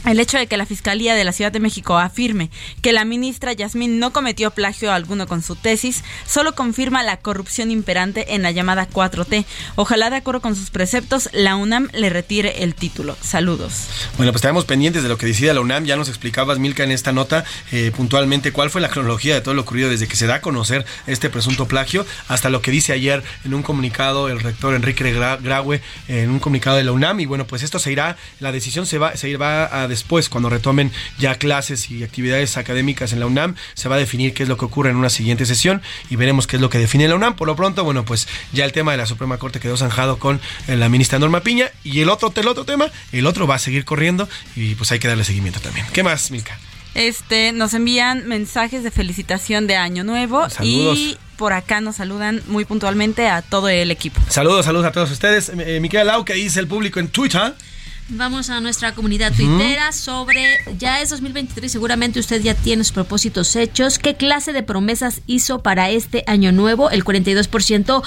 El hecho de que la Fiscalía de la Ciudad de México afirme que la ministra Yasmín no cometió plagio alguno con su tesis solo confirma la corrupción imperante en la llamada 4T. Ojalá, de acuerdo con sus preceptos, la UNAM le retire el título. Saludos. Bueno, pues estamos pendientes de lo que decida la UNAM. Ya nos explicabas, Milka, en esta nota eh, puntualmente cuál fue la cronología de todo lo ocurrido desde que se da a conocer este presunto plagio hasta lo que dice ayer en un comunicado el rector Enrique Graue en un comunicado de la UNAM. Y bueno, pues esto se irá, la decisión se va, se irá a después, cuando retomen ya clases y actividades académicas en la UNAM, se va a definir qué es lo que ocurre en una siguiente sesión y veremos qué es lo que define la UNAM. Por lo pronto, bueno, pues ya el tema de la Suprema Corte quedó zanjado con eh, la ministra Norma Piña y el otro, el otro tema, el otro va a seguir corriendo y pues hay que darle seguimiento también. ¿Qué más, Milka? Este, nos envían mensajes de felicitación de Año Nuevo Saludos. y por acá nos saludan muy puntualmente a todo el equipo. Saludos, saludos a todos ustedes. Eh, Miquel Lau, que dice el público en Twitter. Vamos a nuestra comunidad tuitera sobre, ya es 2023, seguramente usted ya tiene sus propósitos hechos. ¿Qué clase de promesas hizo para este año nuevo? El 42%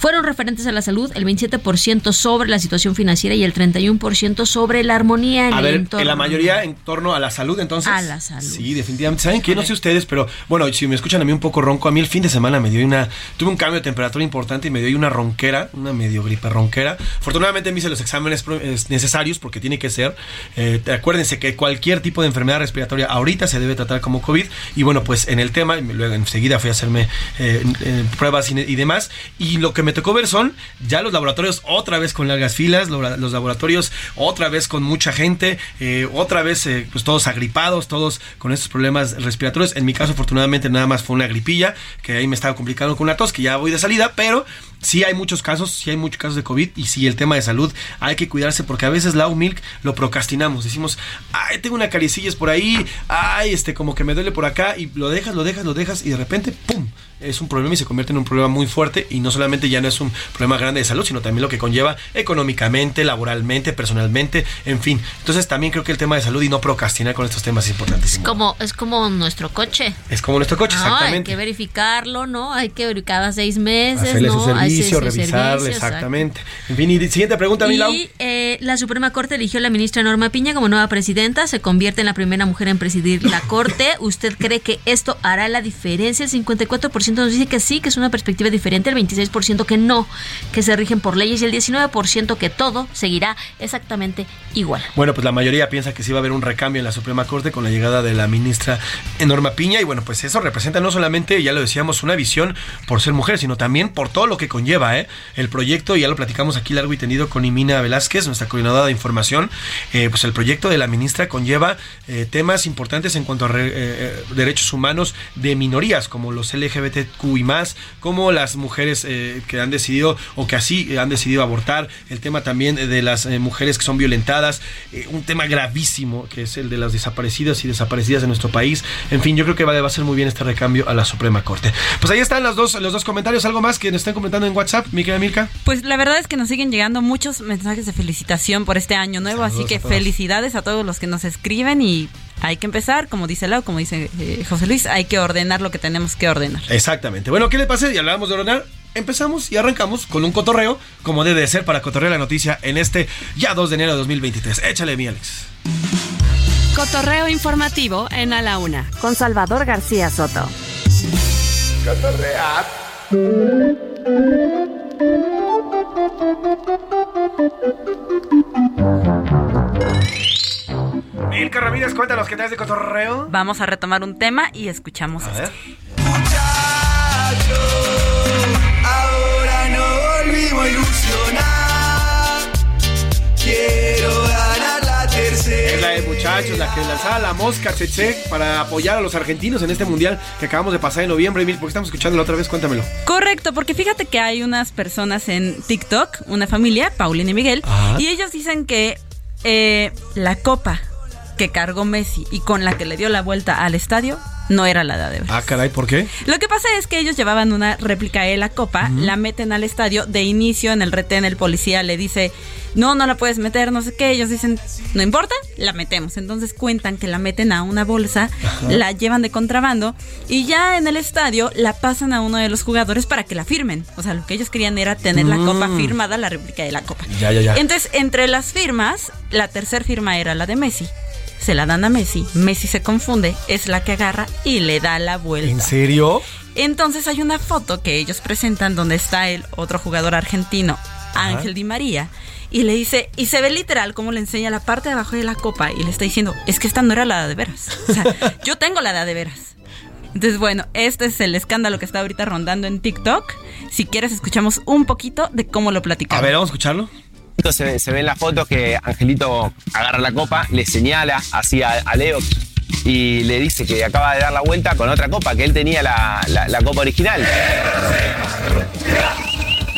fueron referentes a la salud, el 27% sobre la situación financiera y el 31% sobre la armonía en a el ver, entorno. en la mayoría en torno a la salud, entonces. A la salud. Sí, definitivamente. ¿Saben qué? No sé ustedes, pero bueno, si me escuchan a mí un poco ronco, a mí el fin de semana me dio una. Tuve un cambio de temperatura importante y me dio una ronquera, una medio gripe ronquera. Afortunadamente me hice los exámenes necesarios porque tiene que ser. Eh, acuérdense que cualquier tipo de enfermedad respiratoria ahorita se debe tratar como COVID. Y bueno, pues en el tema, luego enseguida fui a hacerme eh, eh, pruebas y, y demás. Y lo que me tocó ver son ya los laboratorios otra vez con largas filas, lo- los laboratorios otra vez con mucha gente, eh, otra vez eh, pues todos agripados, todos con estos problemas respiratorios. En mi caso, afortunadamente, nada más fue una gripilla, que ahí me estaba complicando con una tos, que ya voy de salida, pero sí hay muchos casos, sí hay muchos casos de COVID y sí el tema de salud hay que cuidarse porque a veces la milk lo procrastinamos. Decimos, ay, tengo una caricillas por ahí, ay, este, como que me duele por acá y lo dejas, lo dejas, lo dejas y de repente, ¡pum! Es un problema y se convierte en un problema muy fuerte y no solamente ya no es un problema grande de salud, sino también lo que conlleva económicamente, laboralmente, personalmente, en fin. Entonces también creo que el tema de salud y no procrastinar con estos temas es importantísimo. Como, es como nuestro coche. Es como nuestro coche, No, hay exactamente. que verificarlo, ¿no? Hay que ver cada seis meses, Hacerle ¿no? su servicio, su revisarle, servicio, exactamente. En fin, y siguiente pregunta, Milau. Y eh, la Suprema Corte eligió a la ministra Norma Piña como nueva presidenta. Se convierte en la primera mujer en presidir la Corte. ¿Usted cree que esto hará la diferencia? El 54% nos dice que sí, que es una perspectiva diferente. El 26% que no, que se rigen por leyes. Y el 19% que todo seguirá exactamente igual. Bueno, pues la mayoría piensa que sí va a haber un recambio en la Suprema Corte con la llegada de la ministra Norma Piña y bueno, pues eso representa no solamente, ya lo decíamos, una visión por ser mujer, sino también por todo lo que conlleva ¿eh? el proyecto, ya lo platicamos aquí largo y tendido con Imina Velázquez, nuestra coordinadora de información, eh, pues el proyecto de la ministra conlleva eh, temas importantes en cuanto a re- derechos humanos de minorías, como los LGBTQ y más, como las mujeres eh, que han decidido o que así eh, han decidido abortar, el tema también de las eh, mujeres que son violentadas, eh, un tema gravísimo que es el de las desaparecidas y desaparecidas de nuestro país. En fin, yo creo que va, va a ser muy bien este recambio a la Suprema Corte. Pues ahí están las dos, los dos comentarios. ¿Algo más que nos estén comentando en WhatsApp, mi querida Milka? Pues la verdad es que nos siguen llegando muchos mensajes de felicitación por este año nuevo, Saludos así que a felicidades a todos los que nos escriben y hay que empezar, como dice Lau, como dice eh, José Luis, hay que ordenar lo que tenemos que ordenar. Exactamente. Bueno, ¿qué le pasa? Y hablábamos de ordenar. Empezamos y arrancamos con un cotorreo, como debe de ser para cotorrear la noticia en este ya 2 de enero de 2023. Échale, mi Alex. Cotorreo informativo en A la Una con Salvador García Soto. Milka Ramírez, cuéntanos qué traes de cotorreo. Vamos a retomar un tema y escuchamos A esto. ver. Ahora no volvimos a ilusionar. Quiero ganar la tercera. Es la de muchachos, la que lanzaba la mosca Cheche para apoyar a los argentinos en este mundial que acabamos de pasar en noviembre. Emil, porque estamos escuchándolo otra vez, cuéntamelo. Correcto, porque fíjate que hay unas personas en TikTok, una familia, Paulina y Miguel, Ajá. y ellos dicen que eh, la copa que cargó Messi y con la que le dio la vuelta al estadio no era la de verdad. Ah, caray, ¿por qué? Lo que pasa es que ellos llevaban una réplica de la copa, la meten al estadio, de inicio en el retén el policía le dice, no, no la puedes meter, no sé qué, ellos dicen, no importa, la metemos. Entonces cuentan que la meten a una bolsa, la llevan de contrabando y ya en el estadio la pasan a uno de los jugadores para que la firmen. O sea, lo que ellos querían era tener la Mm. copa firmada, la réplica de la copa. Ya, ya, ya. Entonces, entre las firmas, la tercera firma era la de Messi. Se la dan a Messi, Messi se confunde, es la que agarra y le da la vuelta. ¿En serio? Entonces hay una foto que ellos presentan donde está el otro jugador argentino, Ángel Di María, y le dice, y se ve literal como le enseña la parte de abajo de la copa y le está diciendo, es que esta no era la de veras. O sea, yo tengo la de veras. Entonces, bueno, este es el escándalo que está ahorita rondando en TikTok. Si quieres, escuchamos un poquito de cómo lo platicamos. A ver, vamos a escucharlo. Se, ve- se ve en la foto que Angelito agarra la copa, le señala así a, a Leo y le dice que acaba de dar la vuelta con otra copa, que él tenía la, la- la copa original.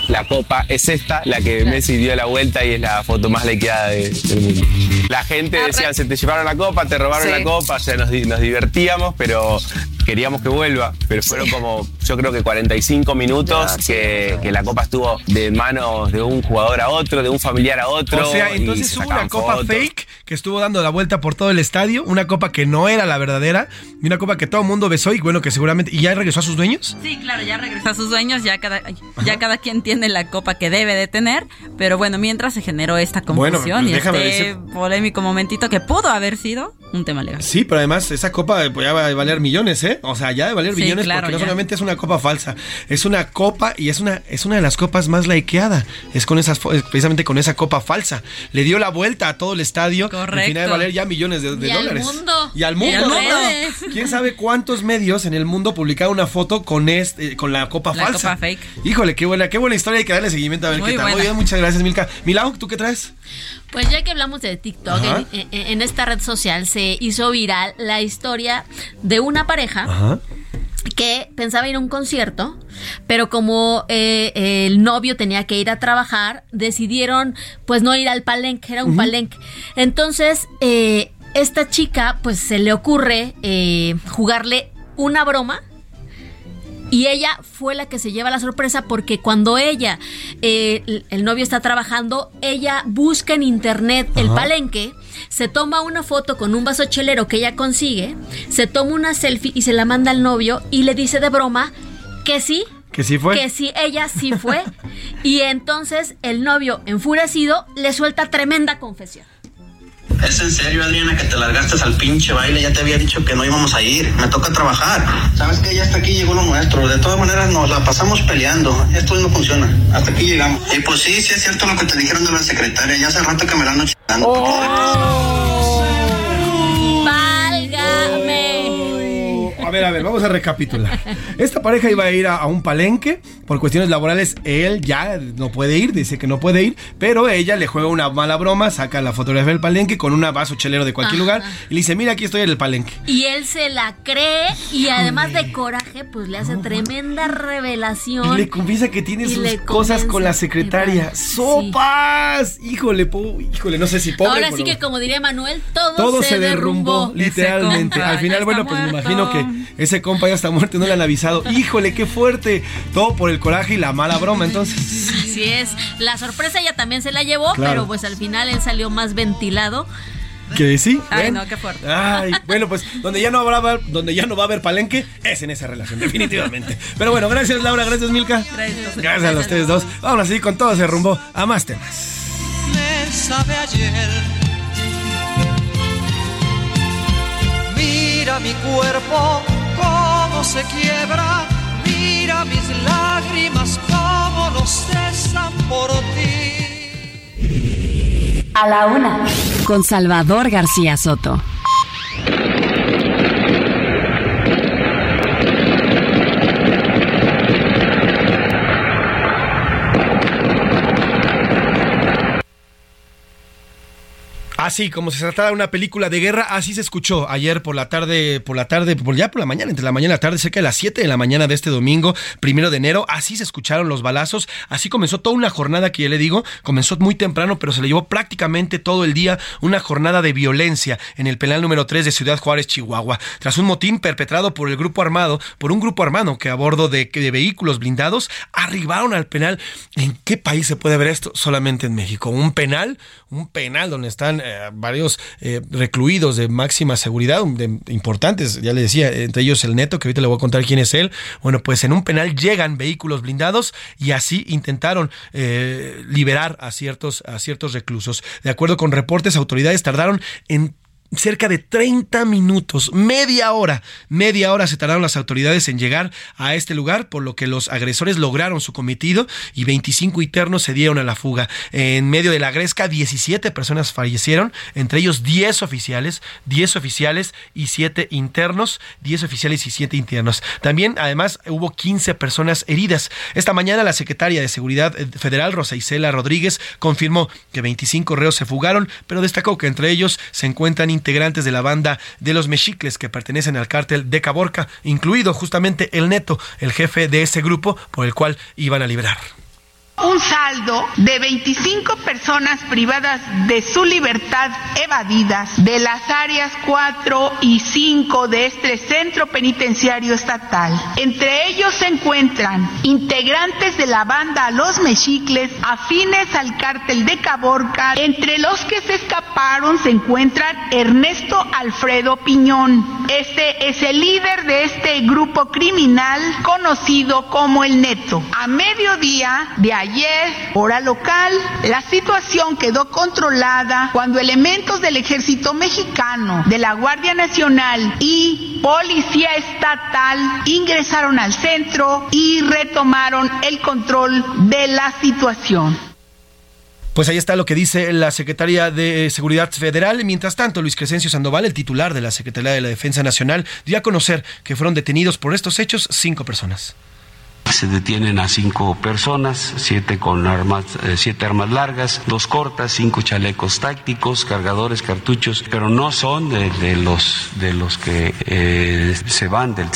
La copa es esta, la que Messi dio la vuelta y es la foto más de- del mundo. La gente decía, se te llevaron la copa, te robaron Sí. la copa, o sea, nos, di- nos divertíamos, pero queríamos que vuelva. Pero fueron como, yo creo que 45 minutos que, que la copa estuvo de manos de un jugador a otro, de un familiar a otro. O sea, entonces se hubo una copa fotos. fake que estuvo dando la vuelta por todo el estadio, una copa que no era la verdadera, y una copa que todo el mundo besó y bueno, que seguramente... ¿Y ya regresó a sus dueños? Sí, claro, ya regresó a sus dueños, ya cada, ya cada quien tiene la copa que debe de tener, pero bueno, mientras se generó esta Bueno, confusión pues y déjame este decir- polémico momentito que pudo haber sido un tema legal. Sí, pero además esa copa pues, ya va a valer millones, ¿eh? O sea, ya de valer Sí, millones claro, porque no ya. solamente es una copa falsa, es una copa y es una, es una de las copas más likeada. Es con esas, es precisamente con esa copa falsa. Le dio la vuelta a todo el estadio. Al Correcto. final de valer ya millones de, de Y al dólares. mundo. Y al Y mundo. al. ¿Quién sabe cuántos medios en el mundo publicaron una foto con este, con la copa La falsa? copa fake. Híjole, qué buena, qué buena historia. Hay que darle seguimiento a ver Muy qué tal. Muy buena. bien, muchas gracias, Milka. Milau, ¿tú qué traes? Pues ya que hablamos de TikTok, en, en- en esta red social se hizo viral la historia de una pareja Ajá. que pensaba ir a un concierto, pero como eh, el novio tenía que ir a trabajar, decidieron pues no ir al palenque, era un palenque. Entonces, eh, esta chica pues se le ocurre eh, jugarle una broma. Y ella fue la que se lleva la sorpresa porque cuando ella, eh, el- el novio está trabajando, ella busca en internet el palenque, se toma una foto con un vaso chelero que ella consigue, se toma una selfie y se la manda al novio y le dice de broma que sí. Que sí fue. Que sí, ella sí fue. y entonces el novio, enfurecido, le suelta tremenda confesión. ¿Es en serio, Adriana, que te largaste al pinche baile? Ya te había dicho que no íbamos a ir. Me toca trabajar. ¿Sabes qué? Ya hasta aquí llegó lo nuestro. De todas maneras, nos la pasamos peleando. Esto no funciona. Hasta aquí llegamos. Y pues sí, sí es cierto lo que te dijeron de la secretaria. Ya hace rato que me la ando chingando. ¡Válgame! Ver, a ver, vamos a recapitular. Esta pareja iba a ir a, a un palenque. Por cuestiones laborales, él ya no puede ir, dice que no puede ir. Pero ella le juega una mala broma, saca la fotografía del palenque con un vaso chelero de cualquier Ajá. lugar y le dice: Mira, aquí estoy en el palenque. Y él se la cree y además de coraje, pues le hace tremenda revelación. Y le confiesa que tiene sus cosas con la secretaria. ¡Sopas! Híjole, po- híjole, no sé si pobre. Ahora sí que como diría Manuel, todo, todo se derrumbó, literalmente. Al final, bueno, pues me imagino que ese compa ya está muerto y no le han avisado. Híjole, qué fuerte. Todo por el coraje y la mala broma, entonces. Así es. La sorpresa ella también se la llevó, Claro. pero pues al final él salió más ventilado. Que sí. Ay, ¿ven? no, qué fuerte. Ay, bueno, pues donde ya no habrá, donde ya no va a haber palenque es en esa relación, definitivamente. Pero bueno, gracias Laura, gracias Milka. Gracias a los ustedes dos. Vamos así con todo ese rumbo a más temas. me sabe ayer. Mira mi cuerpo cómo se quiebra, mira mis lágrimas cómo no cesan por ti. A la una. Con Salvador García Soto. Así como se trataba de una película de guerra, así se escuchó ayer por la tarde, por la tarde, por ya por la mañana, entre la mañana y la tarde, cerca de las 7 de la mañana de este domingo, primero de enero, así se escucharon los balazos, así comenzó toda una jornada que ya le digo, comenzó muy temprano, pero se le llevó prácticamente todo el día una jornada de violencia en el penal número 3 de Ciudad Juárez, Chihuahua, tras un motín perpetrado por el grupo armado, por un grupo armado que a bordo de, de vehículos blindados arribaron al penal. ¿En qué país se puede ver esto? Solamente en México. Un penal, un penal donde están eh, varios eh, recluidos de máxima seguridad, de, importantes, ya le decía, entre ellos el Neto, que ahorita le voy a contar quién es él. Bueno, pues en un penal llegan vehículos blindados y así intentaron eh, liberar a ciertos, a ciertos reclusos. De acuerdo con reportes, autoridades tardaron en cerca de 30 minutos, media hora, media hora se tardaron las autoridades en llegar a este lugar, por lo que los agresores lograron su cometido y 25 internos se dieron a la fuga. En medio de la gresca, 17 personas fallecieron, entre ellos 10 oficiales, 10 oficiales y 7 internos, 10 oficiales y 7 internos. También, además, hubo 15 personas heridas. Esta mañana la secretaria de Seguridad Federal, Rosa Isela Rodríguez, confirmó que 25 reos se fugaron, pero destacó que entre ellos se encuentran integrantes de la banda de los Mexicles que pertenecen al cártel de Caborca, incluido justamente el Neto, el jefe de ese grupo por el cual iban a liberar un saldo de 25 personas privadas de su libertad evadidas de las áreas 4 y 5 de este centro penitenciario estatal. Entre ellos se encuentran integrantes de la banda Los Mexicles afines al cártel de Caborca. Entre los que se escaparon se encuentran Ernesto Alfredo Piñón. Este es el líder de este grupo criminal conocido como el Neto. A mediodía de ayer, hora local, la situación quedó controlada cuando elementos del ejército mexicano, de la Guardia Nacional y Policía Estatal ingresaron al centro y retomaron el control de la situación. Pues ahí está lo que dice la Secretaría de Seguridad Federal. Mientras tanto, Luis Crescencio Sandoval, el titular de la Secretaría de la Defensa Nacional, dio a conocer que fueron detenidos por estos hechos cinco personas. Se detienen a cinco personas, siete con armas, eh, siete armas largas, dos cortas, cinco chalecos tácticos, cargadores, cartuchos, pero no son de, los de los que eh, se van del,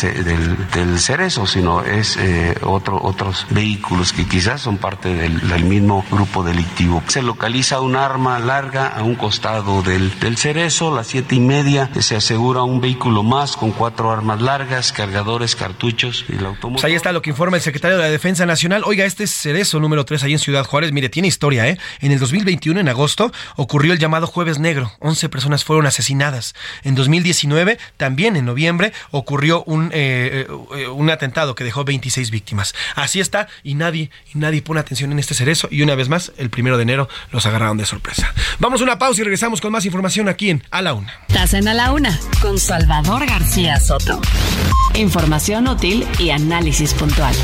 del, cerezo, sino es eh, otro, otros vehículos que quizás son parte del, mismo grupo delictivo. Se localiza un arma larga a un costado del, del cerezo, a las siete y media se asegura un vehículo más con cuatro armas largas, cargadores, cartuchos y el automóvil. Pues ahí está lo que informa el secretario de la Defensa Nacional. Oiga, este es Cerezo número 3 ahí en Ciudad Juárez. Mire, tiene historia, ¿eh? En el 2021, en agosto, ocurrió el llamado Jueves Negro. 11 personas fueron asesinadas. En 2019, también en noviembre, ocurrió un, eh, eh, un atentado que dejó 26 víctimas. Así está, y nadie, y nadie pone atención en este Cerezo. Y una vez más, el primero de enero los agarraron de sorpresa. Vamos a una pausa y regresamos con más información aquí en A la Una. Estás en A la Una con Salvador García Soto. Información útil y análisis puntual.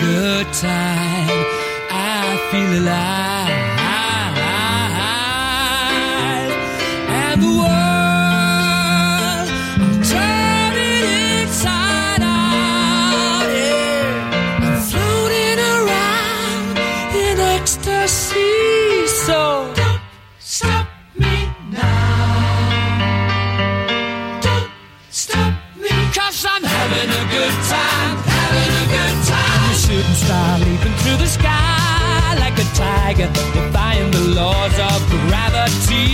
Good time. I feel alive. Defying the laws of gravity.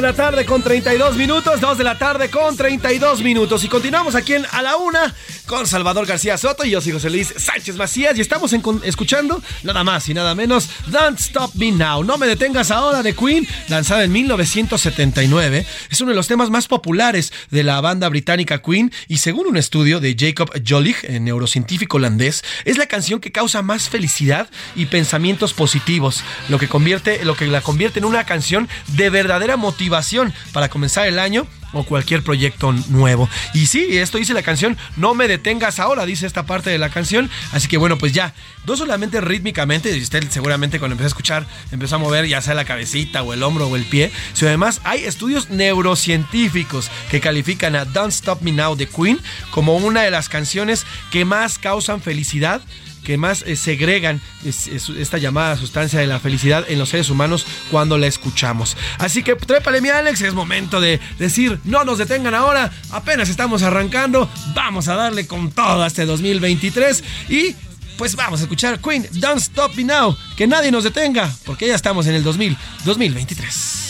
De la tarde con 32 minutos, 2 de la tarde con 32 minutos. Y continuamos aquí en A la Una con Salvador García Soto y yo soy José Luis Sánchez Macías y estamos escuchando nada más y nada menos Don't Stop Me Now, No Me Detengas Ahora de Queen, lanzada en 1979. Es uno de los temas más populares de la banda británica Queen y según un estudio de Jacob Jolich, neurocientífico holandés, es la canción que causa más felicidad y pensamientos positivos, lo que convierte lo que la convierte en una canción de verdadera motivación para comenzar el año o cualquier proyecto nuevo. Y sí, esto dice la canción, no me detengas ahora, dice esta parte de la canción. Así que bueno, pues ya, no solamente rítmicamente, y usted seguramente cuando empezó a escuchar, empezó a mover ya sea la cabecita o el hombro o el pie, sino además hay estudios neurocientíficos que califican a Don't Stop Me Now de Queen como una de las canciones que más causan felicidad que más eh, segregan es- es- esta llamada sustancia de la felicidad en los seres humanos cuando la escuchamos. Así que trépale mi Alex, es momento de decir, no nos detengan ahora, apenas estamos arrancando, vamos a darle con todo este 2023 y pues vamos a escuchar Queen, Don't Stop Me Now, que nadie nos detenga, porque ya estamos en el 2000, 2023.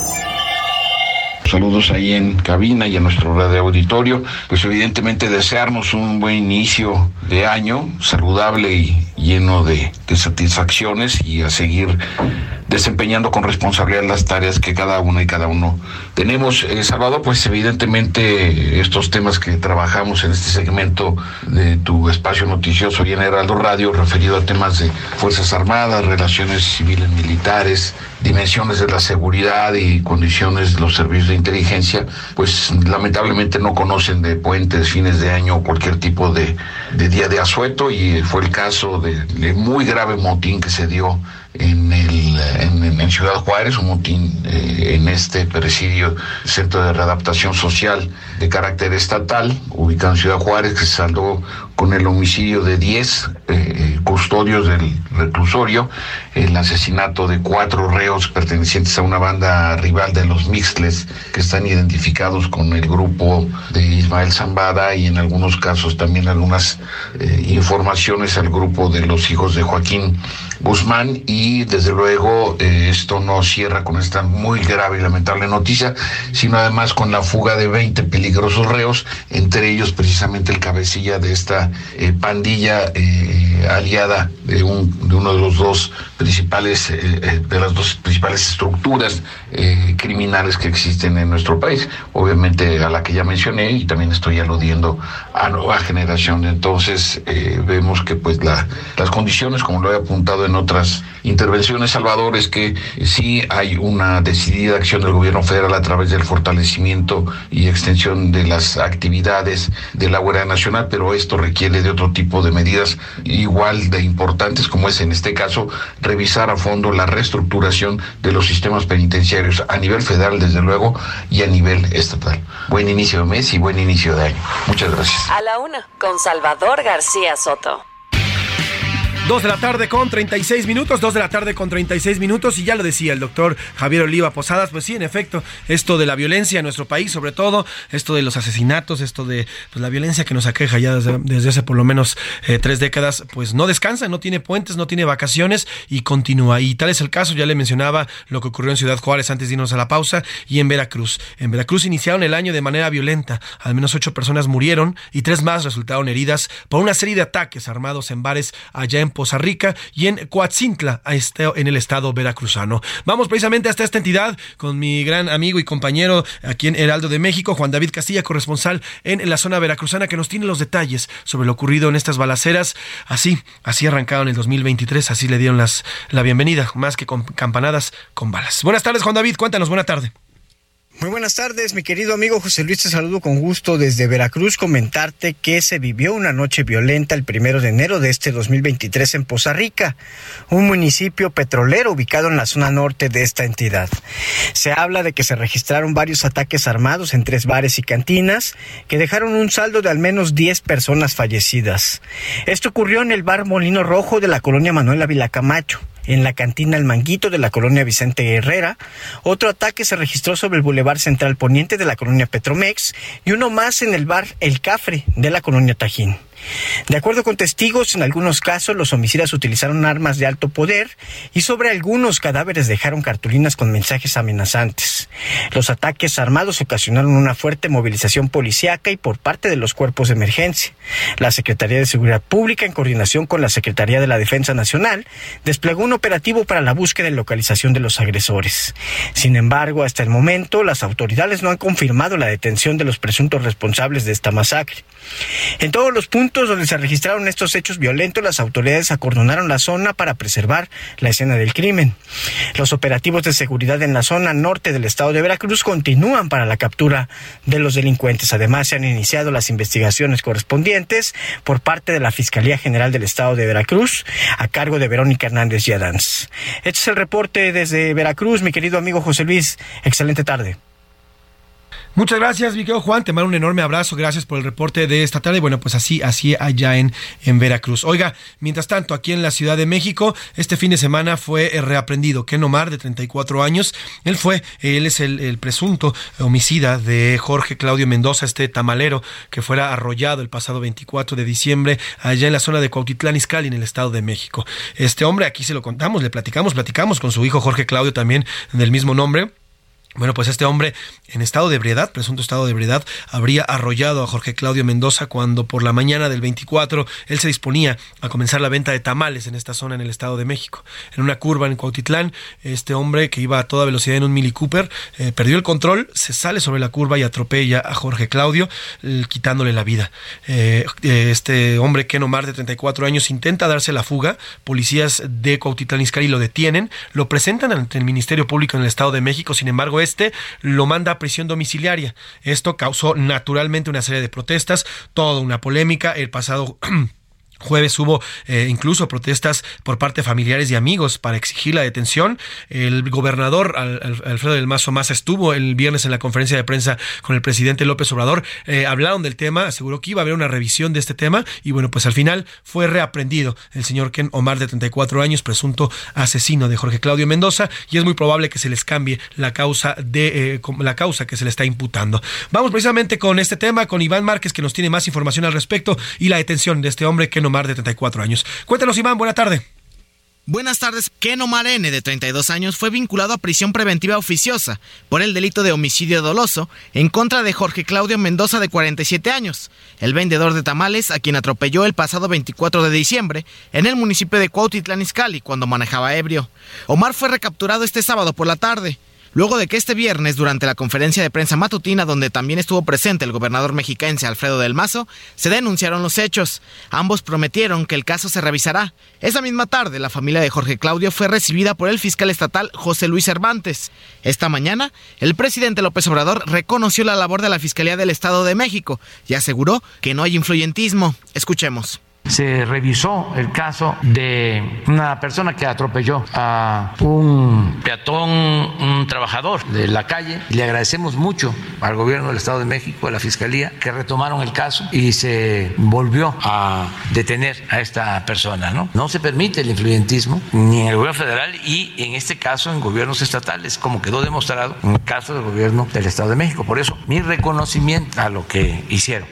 Saludos ahí en cabina y en nuestro radio auditorio. Pues evidentemente desearnos un buen inicio de año, saludable y lleno de, de satisfacciones y a seguir desempeñando con responsabilidad las tareas que cada uno y cada uno tenemos. Eh, Salvador, pues evidentemente estos temas que trabajamos en este segmento de tu espacio noticioso y en Heraldo Radio, referido a temas de Fuerzas Armadas, relaciones civiles militares, dimensiones de la seguridad y condiciones de los servicios de inteligencia, pues lamentablemente no conocen de puentes, fines de año cualquier tipo de, de día de asueto y fue el caso de, de muy grave motín que se dio en, el, en, Ciudad Juárez, un motín eh, en este presidio, Centro de Readaptación Social de carácter estatal, ubicado en Ciudad Juárez, que se saldó con el homicidio de 10 eh, custodios del reclusorio, el asesinato de cuatro reos pertenecientes a una banda rival de los Mixles, que están identificados con el grupo de Ismael Zambada y en algunos casos también algunas eh, informaciones al grupo de los hijos de Joaquín Guzmán. Y desde luego eh, esto no cierra con esta muy grave y lamentable noticia, sino además con la fuga de 20 peligrosos reos, entre ellos precisamente el cabecilla de esta eh, pandilla eh, aliada de, un, de uno de los dos principales, eh, de las dos principales estructuras criminales que existen en nuestro país, obviamente a la que ya mencioné y también estoy aludiendo a nueva generación. Entonces vemos que pues la, las condiciones, como lo he apuntado en otras intervenciones, Salvador, es que sí hay una decidida acción del gobierno federal a través del fortalecimiento y extensión de las actividades de la Guardia Nacional, pero esto requiere de otro tipo de medidas igual de importantes, como es en este caso revisar a fondo la reestructuración de los sistemas penitenciarios a nivel federal, desde luego, y a nivel estatal. Buen inicio de mes y buen inicio de año. Muchas gracias. A la una, con Salvador García Soto. 2 de la tarde con 36 minutos, 2 de la tarde con 36 minutos y ya lo decía el doctor Javier Oliva Posadas, pues sí, en efecto, esto de la violencia en nuestro país, sobre todo, esto de los asesinatos, esto de pues, la violencia que nos aqueja ya desde, hace por lo menos eh, tres décadas, pues no descansa, no tiene puentes, no tiene vacaciones y continúa. Y tal es el caso, ya le mencionaba lo que ocurrió en Ciudad Juárez antes de irnos a la pausa y en Veracruz. En Veracruz iniciaron el año de manera violenta, al menos ocho personas murieron y tres más resultaron heridas por una serie de ataques armados en bares allá en Poza Rica y en Coatzintla, este, en el estado veracruzano. Vamos precisamente hasta esta entidad con mi gran amigo y compañero aquí en Heraldo de México, Juan David Castilla, corresponsal en la zona veracruzana, que nos tiene los detalles sobre lo ocurrido en estas balaceras. Así, así arrancaron el 2023, así le dieron las, la bienvenida, más que con campanadas, con balas. Buenas tardes, Juan David, cuéntanos, buena tarde. Muy buenas tardes, mi querido amigo José Luis, te saludo con gusto desde Veracruz. Comentarte que se vivió una noche violenta el primero de enero de este 2023 en Poza Rica, un municipio petrolero ubicado en la zona norte de esta entidad. Se habla de que se registraron varios ataques armados en tres bares y cantinas que dejaron un saldo de al menos 10 personas fallecidas. Esto ocurrió en el bar Molino Rojo de la colonia Manuela Vilacamacho en la cantina El Manguito de la colonia Vicente Herrera. Otro ataque se registró sobre el Boulevard Central Poniente de la colonia Petromex y uno más en el bar El Cafre de la colonia Tajín. De acuerdo con testigos, en algunos casos los homicidas utilizaron armas de alto poder y sobre algunos cadáveres dejaron cartulinas con mensajes amenazantes. Los ataques armados ocasionaron una fuerte movilización policíaca y por parte de los cuerpos de emergencia. La Secretaría de Seguridad Pública, en coordinación con la Secretaría de la Defensa Nacional, desplegó un operativo para la búsqueda y localización de los agresores. Sin embargo, hasta el momento, las autoridades no han confirmado la detención de los presuntos responsables de esta masacre. En todos los puntos donde se registraron estos hechos violentos, las autoridades acordonaron la zona para preservar la escena del crimen. Los operativos de seguridad en la zona norte del estado de Veracruz continúan para la captura de los delincuentes. Además, se han iniciado las investigaciones correspondientes por parte de la Fiscalía General del estado de Veracruz, a cargo de Verónica Hernández Yadans. Este es el reporte desde Veracruz, mi querido amigo José Luis. Excelente tarde. Muchas gracias, mi Juan. Te mando un enorme abrazo. Gracias por el reporte de esta tarde. Bueno, pues así, así allá en, en Veracruz. Oiga, mientras tanto, aquí en la Ciudad de México, este fin de semana fue eh, reaprendido Ken Omar, de 34 años. Él fue, él es el, el presunto homicida de Jorge Claudio Mendoza, este tamalero que fuera arrollado el pasado 24 de diciembre allá en la zona de Cuautitlán Izcalli, en el Estado de México. Este hombre, aquí se lo contamos, le platicamos, platicamos con su hijo Jorge Claudio también del mismo nombre. Bueno, pues este hombre en estado de ebriedad, presunto estado de ebriedad, habría arrollado a Jorge Claudio Mendoza cuando por la mañana del 24 él se disponía a comenzar la venta de tamales en esta zona en el Estado de México. En una curva en Cuautitlán, este hombre que iba a toda velocidad en un Mini Cooper eh, perdió el control, se sale sobre la curva y atropella a Jorge Claudio, eh, quitándole la vida. Eh, este hombre, Ken Omar, de 34 años, intenta darse la fuga. Policías de Cuautitlán Izcalli lo detienen, lo presentan ante el Ministerio Público en el Estado de México, sin embargo, este lo manda a prisión domiciliaria. Esto causó naturalmente una serie de protestas, toda una polémica. El pasado Jueves hubo eh, incluso protestas por parte de familiares y amigos para exigir la detención. El gobernador Al- Al- Alfredo del Mazo Maza estuvo el viernes en la conferencia de prensa con el presidente López Obrador. Eh, hablaron del tema, aseguró que iba a haber una revisión de este tema y bueno, pues al final fue reaprendido el señor Ken Omar de 34 años, presunto asesino de Jorge Claudio Mendoza y es muy probable que se les cambie la causa de eh, la causa que se le está imputando. Vamos precisamente con este tema con Iván Márquez que nos tiene más información al respecto y la detención de este hombre Ken Omar de 34 años. Cuéntanos Iván, buena tarde. Buenas tardes. Ken Omar N., de 32 años, fue vinculado a prisión preventiva oficiosa por el delito de homicidio doloso en contra de Jorge Claudio Mendoza, de 47 años, el vendedor de tamales a quien atropelló el pasado 24 de diciembre en el municipio de Cuautitlán Izcalli cuando manejaba ebrio. Omar fue recapturado este sábado por la tarde. Luego de que este viernes, durante la conferencia de prensa matutina donde también estuvo presente el gobernador mexiquense Alfredo del Mazo, se denunciaron los hechos. Ambos prometieron que el caso se revisará. Esa misma tarde, la familia de Jorge Claudio fue recibida por el fiscal estatal José Luis Cervantes. Esta mañana, el presidente López Obrador reconoció la labor de la Fiscalía del Estado de México y aseguró que no hay influyentismo. Escuchemos. Se revisó el caso de una persona que atropelló a un peatón, un trabajador de la calle. Le agradecemos mucho al gobierno del Estado de México, a la Fiscalía, que retomaron el caso y se volvió a detener a esta persona. No, se permite el influyentismo ni en el gobierno federal y en este caso en gobiernos estatales, como quedó demostrado en el caso del gobierno del Estado de México. Por eso, mi reconocimiento a lo que hicieron.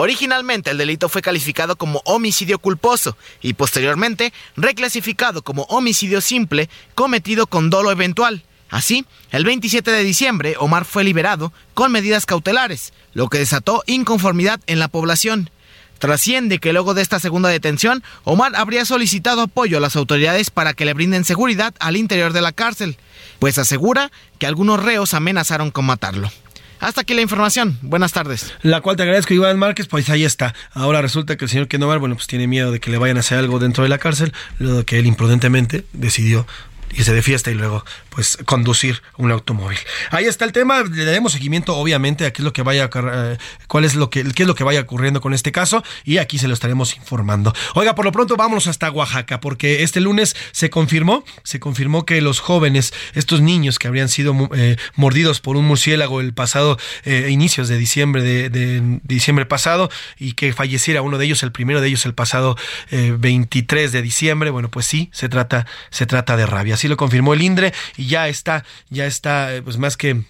Originalmente el delito fue calificado como homicidio culposo y posteriormente reclasificado como homicidio simple cometido con dolo eventual. Así, el 27 de diciembre, Omar fue liberado con medidas cautelares, lo que desató inconformidad en la población. Trasciende que luego de esta segunda detención, Omar habría solicitado apoyo a las autoridades para que le brinden seguridad al interior de la cárcel, pues asegura que algunos reos amenazaron con matarlo. Hasta aquí la información. Buenas tardes. La cual te agradezco, Iván Márquez. Pues ahí está. Ahora resulta que el señor Kenovar, bueno, pues tiene miedo de que le vayan a hacer algo dentro de la cárcel, luego que él imprudentemente decidió irse de fiesta y luego pues conducir un automóvil. Ahí está el tema, le daremos seguimiento obviamente a qué es lo que vaya eh, cuál es lo que qué es lo que vaya ocurriendo con este caso y aquí se lo estaremos informando. Oiga, por lo pronto vámonos hasta Oaxaca porque este lunes se confirmó, se confirmó que los jóvenes, estos niños que habrían sido eh, mordidos por un murciélago el pasado eh, inicios de diciembre de, de, diciembre pasado y que falleciera uno de ellos, el primero de ellos el pasado 23 de diciembre, bueno, pues sí, se trata se trata de rabia así lo confirmó el INDRE ya está, ya está, pues más que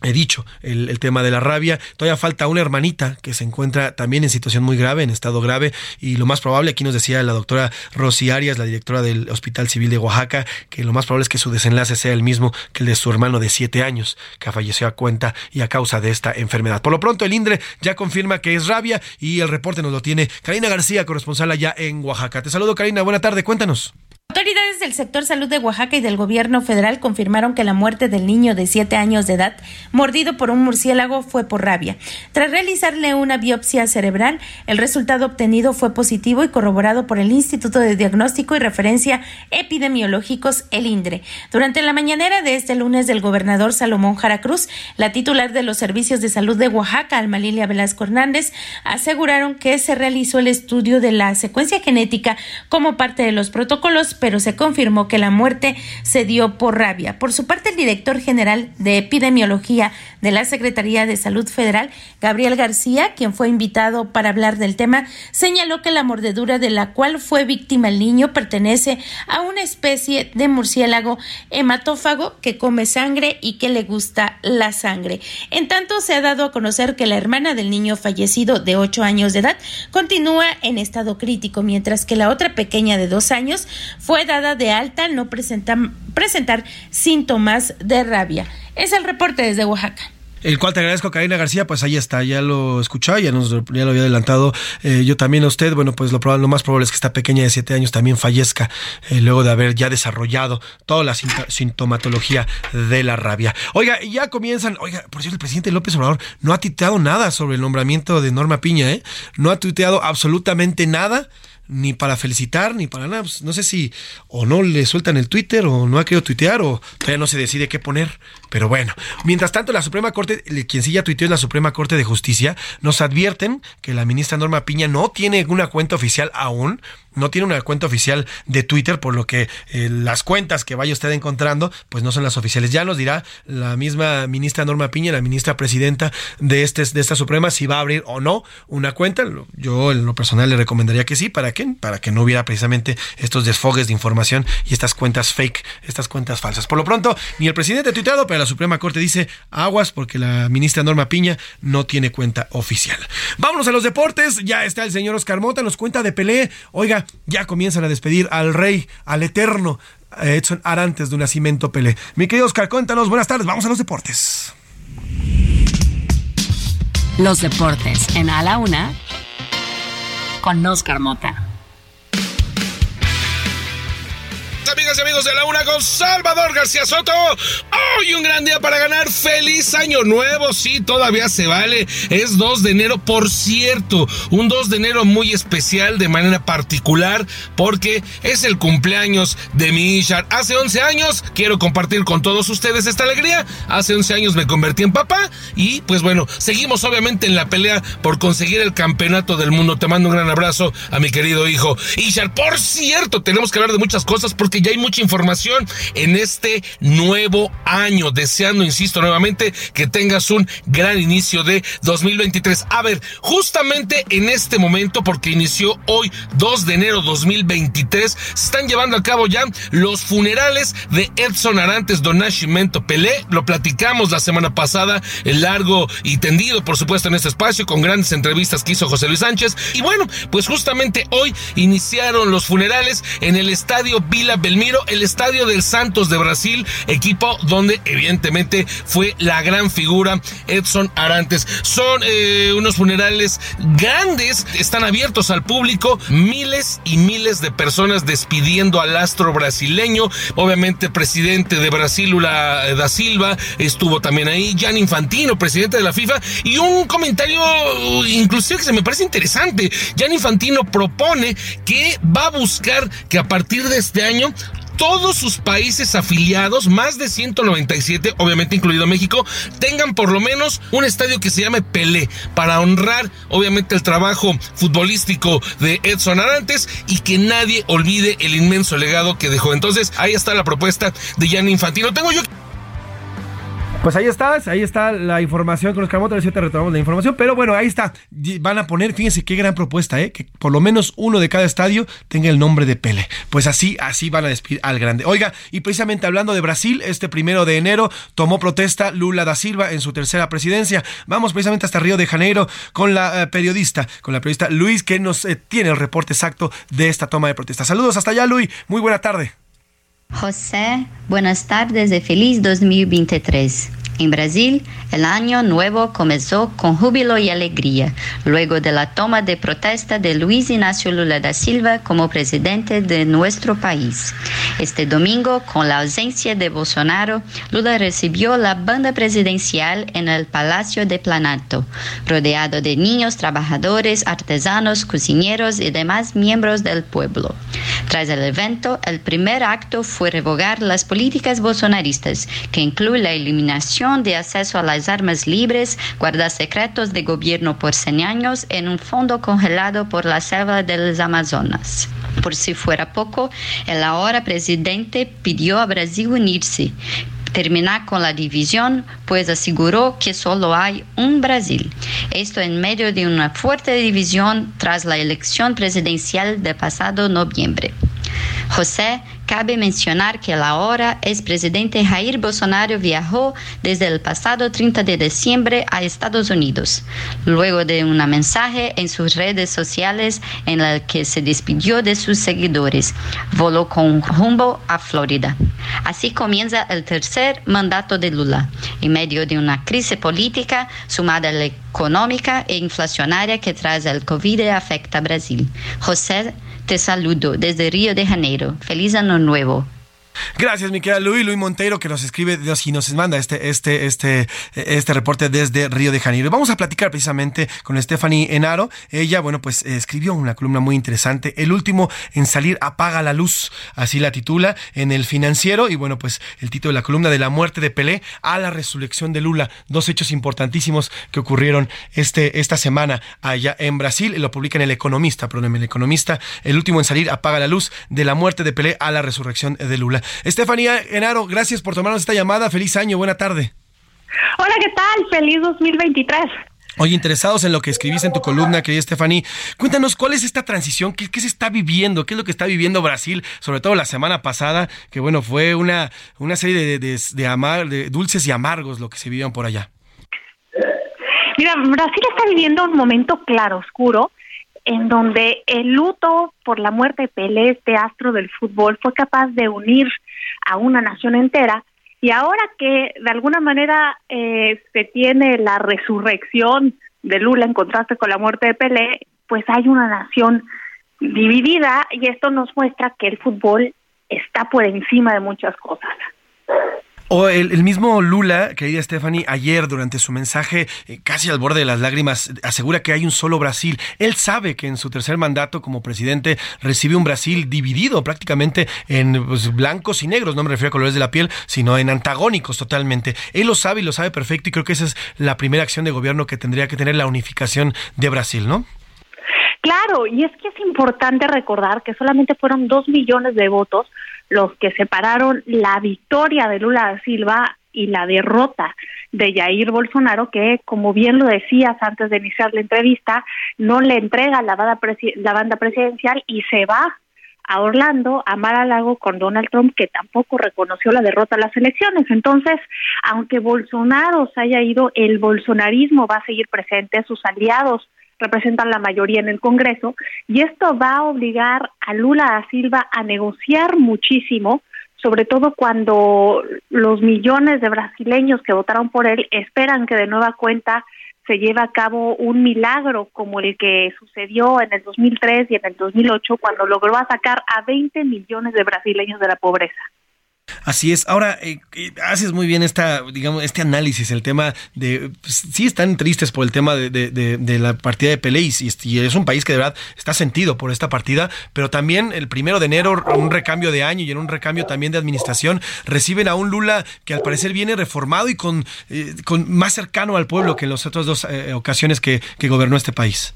He dicho el, el, tema de la rabia. Todavía falta una hermanita que se encuentra también en situación muy grave, en estado grave, y lo más probable, aquí nos decía la doctora Rosy Arias, la directora del Hospital Civil de Oaxaca, que lo más probable es que su desenlace sea el mismo que el de su hermano de siete años, que falleció a cuenta y a causa de esta enfermedad. Por lo pronto, el INDRE ya confirma que es rabia y el reporte nos lo tiene Karina García, corresponsal allá en Oaxaca. Te saludo, Karina. Buena tarde. Cuéntanos. Autoridades del sector salud de Oaxaca y del gobierno federal confirmaron que la muerte del niño de 7 años de edad mordido por un murciélago fue por rabia. Tras realizarle una biopsia cerebral, el resultado obtenido fue positivo y corroborado por el Instituto de Diagnóstico y Referencia Epidemiológicos, el INDRE. Durante la mañanera de este lunes del gobernador Salomón Jara Cruz, la titular de los servicios de salud de Oaxaca, Alma Lilia Velasco Hernández, aseguraron que se realizó el estudio de la secuencia genética como parte de los protocolos pero se confirmó que la muerte se dio por rabia. Por su parte, el director general de epidemiología de la Secretaría de Salud Federal, Gabriel García, quien fue invitado para hablar del tema, señaló que la mordedura de la cual fue víctima el niño pertenece a una especie de murciélago hematófago que come sangre y que le gusta la sangre. En tanto, se ha dado a conocer que la hermana del niño fallecido de 8 años de edad continúa en estado crítico, mientras que la otra pequeña de 2 años fue dada de alta al no presentar, presentar síntomas de rabia. Es el reporte desde Oaxaca. El cual te agradezco, Karina García, pues ahí está, ya lo escuchó, ya, nos, ya lo había adelantado eh, yo también a usted, bueno, pues lo, probable, lo más probable es que esta pequeña de siete años también fallezca eh, luego de haber ya desarrollado toda la sintomatología de la rabia. Oiga, ya comienzan, oiga, por cierto, el presidente López Obrador no ha tuiteado nada sobre el nombramiento de Norma Piña, ¿eh? No ha tuiteado absolutamente nada ni para felicitar, ni para nada. Pues no sé si o no le sueltan el Twitter o no ha querido tuitear o todavía no se decide qué poner. Pero bueno, mientras tanto, la Suprema Corte, quien sí ya tuiteó es la Suprema Corte de Justicia, nos advierten que la ministra Norma Piña no tiene una cuenta oficial aún, no tiene una cuenta oficial de Twitter, por lo que eh, las cuentas que vaya usted encontrando, pues no son las oficiales. Ya nos dirá la misma ministra Norma Piña, la ministra presidenta de, este, de esta Suprema, si va a abrir o no una cuenta. Yo en lo personal le recomendaría que sí, ¿para qué? Para que no hubiera precisamente estos desfogues de información y estas cuentas fake, estas cuentas falsas. Por lo pronto, ni el presidente ha tuiteado, pero la Suprema Corte dice aguas porque la ministra Norma Piña no tiene cuenta oficial. Vámonos a los deportes, ya está el señor Oscar Mota, nos cuenta de Pelé. Oiga, ya comienzan a despedir al rey, al eterno Edson Arantes de un nacimiento Pelé. Mi querido Oscar, cuéntanos, buenas tardes, vamos a los deportes. Los deportes en A la Una con Oscar Mota. Amigas y amigos de la una con Salvador García Soto. Hoy un gran día para ganar. Feliz año nuevo. Sí, todavía se vale. Es 2 de enero, por cierto. Un 2 de enero muy especial de manera particular porque es el cumpleaños de mi Ishar. Hace 11 años quiero compartir con todos ustedes esta alegría. Hace 11 años me convertí en papá y pues bueno, seguimos obviamente en la pelea por conseguir el campeonato del mundo. Te mando un gran abrazo a mi querido hijo. Ishar, por cierto, tenemos que hablar de muchas cosas porque ya hay mucha información en este nuevo año. Deseando, insisto nuevamente, que tengas un gran inicio de 2023. A ver, justamente en este momento, porque inició hoy 2 de enero 2023, se están llevando a cabo ya los funerales de Edson Arantes Donashimento Pelé. Lo platicamos la semana pasada, el largo y tendido, por supuesto, en este espacio, con grandes entrevistas que hizo José Luis Sánchez. Y bueno, pues justamente hoy iniciaron los funerales en el estadio Vila Belmiro, el estadio del Santos de Brasil, equipo donde evidentemente fue la gran figura Edson Arantes. Son eh, unos funerales grandes, están abiertos al público, miles y miles de personas despidiendo al astro brasileño, obviamente presidente de Brasil, Lula da Silva, estuvo también ahí, Jan Infantino, presidente de la FIFA, y un comentario uh, inclusive que se me parece interesante. Jan Infantino propone que va a buscar que a partir de este año todos sus países afiliados, más de 197, obviamente incluido México, tengan por lo menos un estadio que se llame Pelé, para honrar obviamente el trabajo futbolístico de Edson Arantes y que nadie olvide el inmenso legado que dejó. Entonces, ahí está la propuesta de Gianni Infantino. Tengo yo Pues ahí está, ahí está la información con los Camotes, te retomamos la información, pero bueno, ahí está. Van a poner, fíjense qué gran propuesta, ¿eh? que por lo menos uno de cada estadio tenga el nombre de Pele. Pues así, así van a despedir al grande. Oiga, y precisamente hablando de Brasil, este primero de enero tomó protesta Lula da Silva en su tercera presidencia. Vamos precisamente hasta Río de Janeiro con la eh, periodista, con la periodista Luis, que nos eh, tiene el reporte exacto de esta toma de protesta. Saludos hasta allá, Luis. Muy buena tarde. José, buenas tardes y feliz 2023. En Brasil, el año nuevo comenzó con júbilo y alegría, luego de la toma de protesta de Luis Ignacio Lula da Silva como presidente de nuestro país. Este domingo, con la ausencia de Bolsonaro, Lula recibió la banda presidencial en el Palacio de Planato, rodeado de niños, trabajadores, artesanos, cocineros y demás miembros del pueblo. Tras el evento, el primer acto fue revogar las políticas bolsonaristas, que incluye la eliminación de acceso a las armas libres, guardar secretos de gobierno por 100 años en un fondo congelado por la selva del Amazonas. Por si fuera poco, el ahora presidente pidió a Brasil unirse, terminar con la división, pues aseguró que solo hay un Brasil. Esto en medio de una fuerte división tras la elección presidencial de pasado noviembre. José, cabe mencionar que el ahora ex-presidente Jair Bolsonaro viajó desde el pasado 30 de diciembre a Estados Unidos, luego de un mensaje en sus redes sociales en el que se despidió de sus seguidores. Voló con rumbo a Florida. Así comienza el tercer mandato de Lula, en medio de una crisis política sumada a la económica e inflacionaria que tras el COVID afecta a Brasil. José te saludo desde Río de Janeiro. Feliz año nuevo. Gracias, mi querida Luis, Luis Monteiro, que nos escribe y nos manda este, este, este, este reporte desde Río de Janeiro. Vamos a platicar precisamente con Stephanie Enaro. Ella, bueno, pues escribió una columna muy interesante. El último en salir apaga la luz, así la titula, en el financiero. Y bueno, pues el título de la columna de la muerte de Pelé a la resurrección de Lula. Dos hechos importantísimos que ocurrieron este, esta semana allá en Brasil. Lo publica en El Economista, perdón, en El Economista. El último en salir apaga la luz de la muerte de Pelé a la resurrección de Lula. Estefanía Enaro, gracias por tomarnos esta llamada. Feliz año, buena tarde. Hola, ¿qué tal? Feliz 2023. Oye, interesados en lo que escribiste en tu columna, querida Stephanie, cuéntanos cuál es esta transición, ¿Qué, qué, se está viviendo, qué es lo que está viviendo Brasil, sobre todo la semana pasada, que bueno, fue una, una serie de, de, de, amar, de dulces y amargos lo que se vivieron por allá. Mira, Brasil está viviendo un momento claro, oscuro, en donde el luto por la muerte de Pelé, este astro del fútbol, fue capaz de unir a una nación entera. Y ahora que de alguna manera eh, se tiene la resurrección de Lula en contraste con la muerte de Pelé, pues hay una nación dividida y esto nos muestra que el fútbol está por encima de muchas cosas. O el, mismo Lula, querida Stephanie, ayer durante su mensaje eh, casi al borde de las lágrimas, asegura que hay un solo Brasil. Él sabe que en su tercer mandato como presidente recibe un Brasil dividido prácticamente en pues, blancos y negros, no me refiero a colores de la piel, sino en antagónicos totalmente. Él lo sabe y lo sabe perfecto y creo que esa es la primera acción de gobierno que tendría que tener la unificación de Brasil, ¿no? Claro, y es que es importante recordar que solamente fueron dos millones de votos los que separaron la victoria de Lula da Silva y la derrota de Jair Bolsonaro, que, como bien lo decías antes de iniciar la entrevista, no le entrega la banda, la banda presidencial y se va a Orlando, a Mar Lago con Donald Trump, que tampoco reconoció la derrota a las elecciones. Entonces, aunque Bolsonaro se haya ido, el bolsonarismo va a seguir presente, sus aliados representan la mayoría en el Congreso, y esto va a obligar a Lula da Silva a negociar muchísimo, sobre todo cuando los millones de brasileños que votaron por él esperan que de nueva cuenta se lleve a cabo un milagro como el que sucedió en el 2003 y en el 2008 cuando logró sacar a 20 millones de brasileños de la pobreza. Así es. Ahora, eh, eh, haces muy bien esta, digamos, este análisis, el tema de, pues, sí están tristes por el tema de, la partida de Pelé y, es un país que de verdad está sentido por esta partida, pero también el primero de enero, un recambio de año y en un recambio también de administración, reciben a un Lula que al parecer viene reformado y con, eh, más cercano al pueblo que en las otras dos eh, ocasiones que gobernó este país.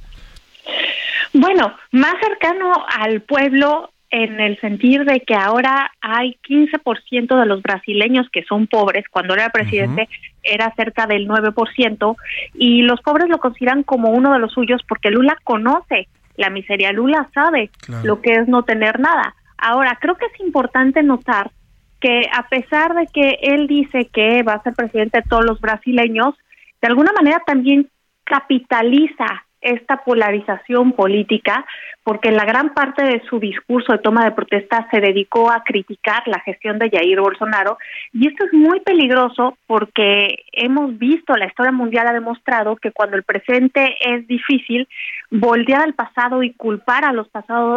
Bueno, más cercano al pueblo en el sentido de que ahora hay 15% de los brasileños que son pobres, cuando era presidente uh -huh. era cerca del 9%, y los pobres lo consideran como uno de los suyos porque Lula conoce la miseria, Lula sabe claro. lo que es no tener nada. Ahora, creo que es importante notar que a pesar de que él dice que va a ser presidente de todos los brasileños, de alguna manera también capitaliza esta polarización política, porque la gran parte de su discurso de toma de protesta se dedicó a criticar la gestión de Jair Bolsonaro, y esto es muy peligroso porque hemos visto, la historia mundial ha demostrado que cuando el presente es difícil, voltear al pasado y culpar a los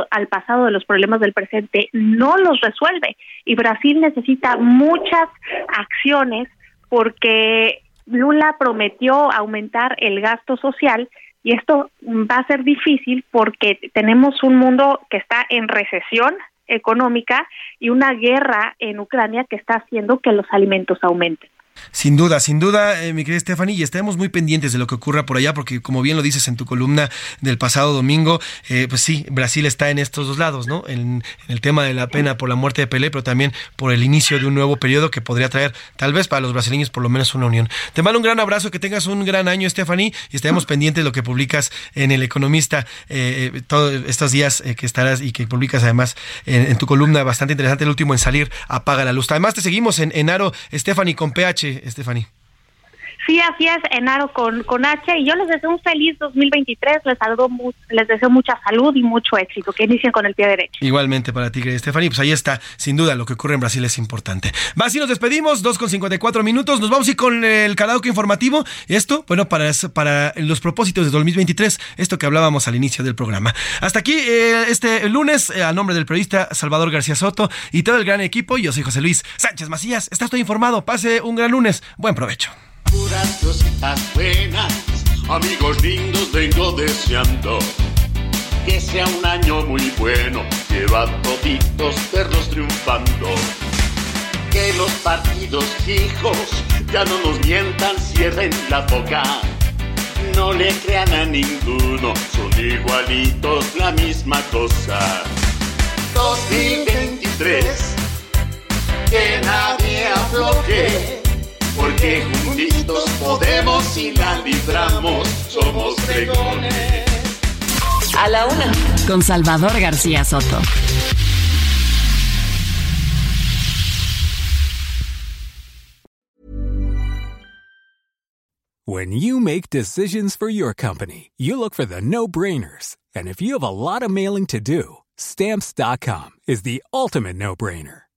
al pasado de los problemas del presente no los resuelve, y Brasil necesita muchas acciones porque Lula prometió aumentar el gasto social y esto va a ser difícil porque tenemos un mundo que está en recesión económica y una guerra en Ucrania que está haciendo que los alimentos aumenten. Sin duda, sin duda, eh, mi querida Stephanie, y estaremos muy pendientes de lo que ocurra por allá, porque como bien lo dices en tu columna del pasado domingo, eh, pues sí, Brasil está en estos dos lados, ¿no? En, en, el tema de la pena por la muerte de Pelé, pero también por el inicio de un nuevo periodo que podría traer, tal vez para los brasileños, por lo menos una unión. Te mando un gran abrazo, que tengas un gran año, Stephanie, y estaremos pendientes de lo que publicas en El Economista eh, todos estos días eh, que estarás y que publicas además en, en, tu columna bastante interesante, el último en salir, apaga la luz. Además, te seguimos en, en Aro, Stephanie, con PH. Stephanie. Sí, así es, Enaro con, con H. Y yo les deseo un feliz 2023. Les, saludo les deseo mucha salud y mucho éxito. Que inicien con el pie derecho. Igualmente para ti, Stephanie. Pues ahí está. Sin duda, lo que ocurre en Brasil es importante. Va, así nos despedimos. 2 con 54 minutos. Nos vamos a ir con el karaoke informativo. Esto, bueno, para, para los propósitos de 2023. Esto que hablábamos al inicio del programa. Hasta aquí, eh, este lunes, eh, a nombre del periodista Salvador García Soto y todo el gran equipo. Yo soy José Luis Sánchez Macías. Estás todo informado. Pase un gran lunes. Buen provecho puras cositas buenas, amigos lindos vengo deseando. Que sea un año muy bueno, lleva toditos verlos triunfando. Que los partidos hijos ya no nos mientan, cierren la boca. No le crean a ninguno, son igualitos la misma cosa. 2023, que nadie afloje porque juntitos podemos y la libramos, somos fregones. A la una. Con Salvador García Soto. When you make decisions for your company, you look for the no-brainers. And if you have a lot of mailing to do, stamps.com is the ultimate no-brainer.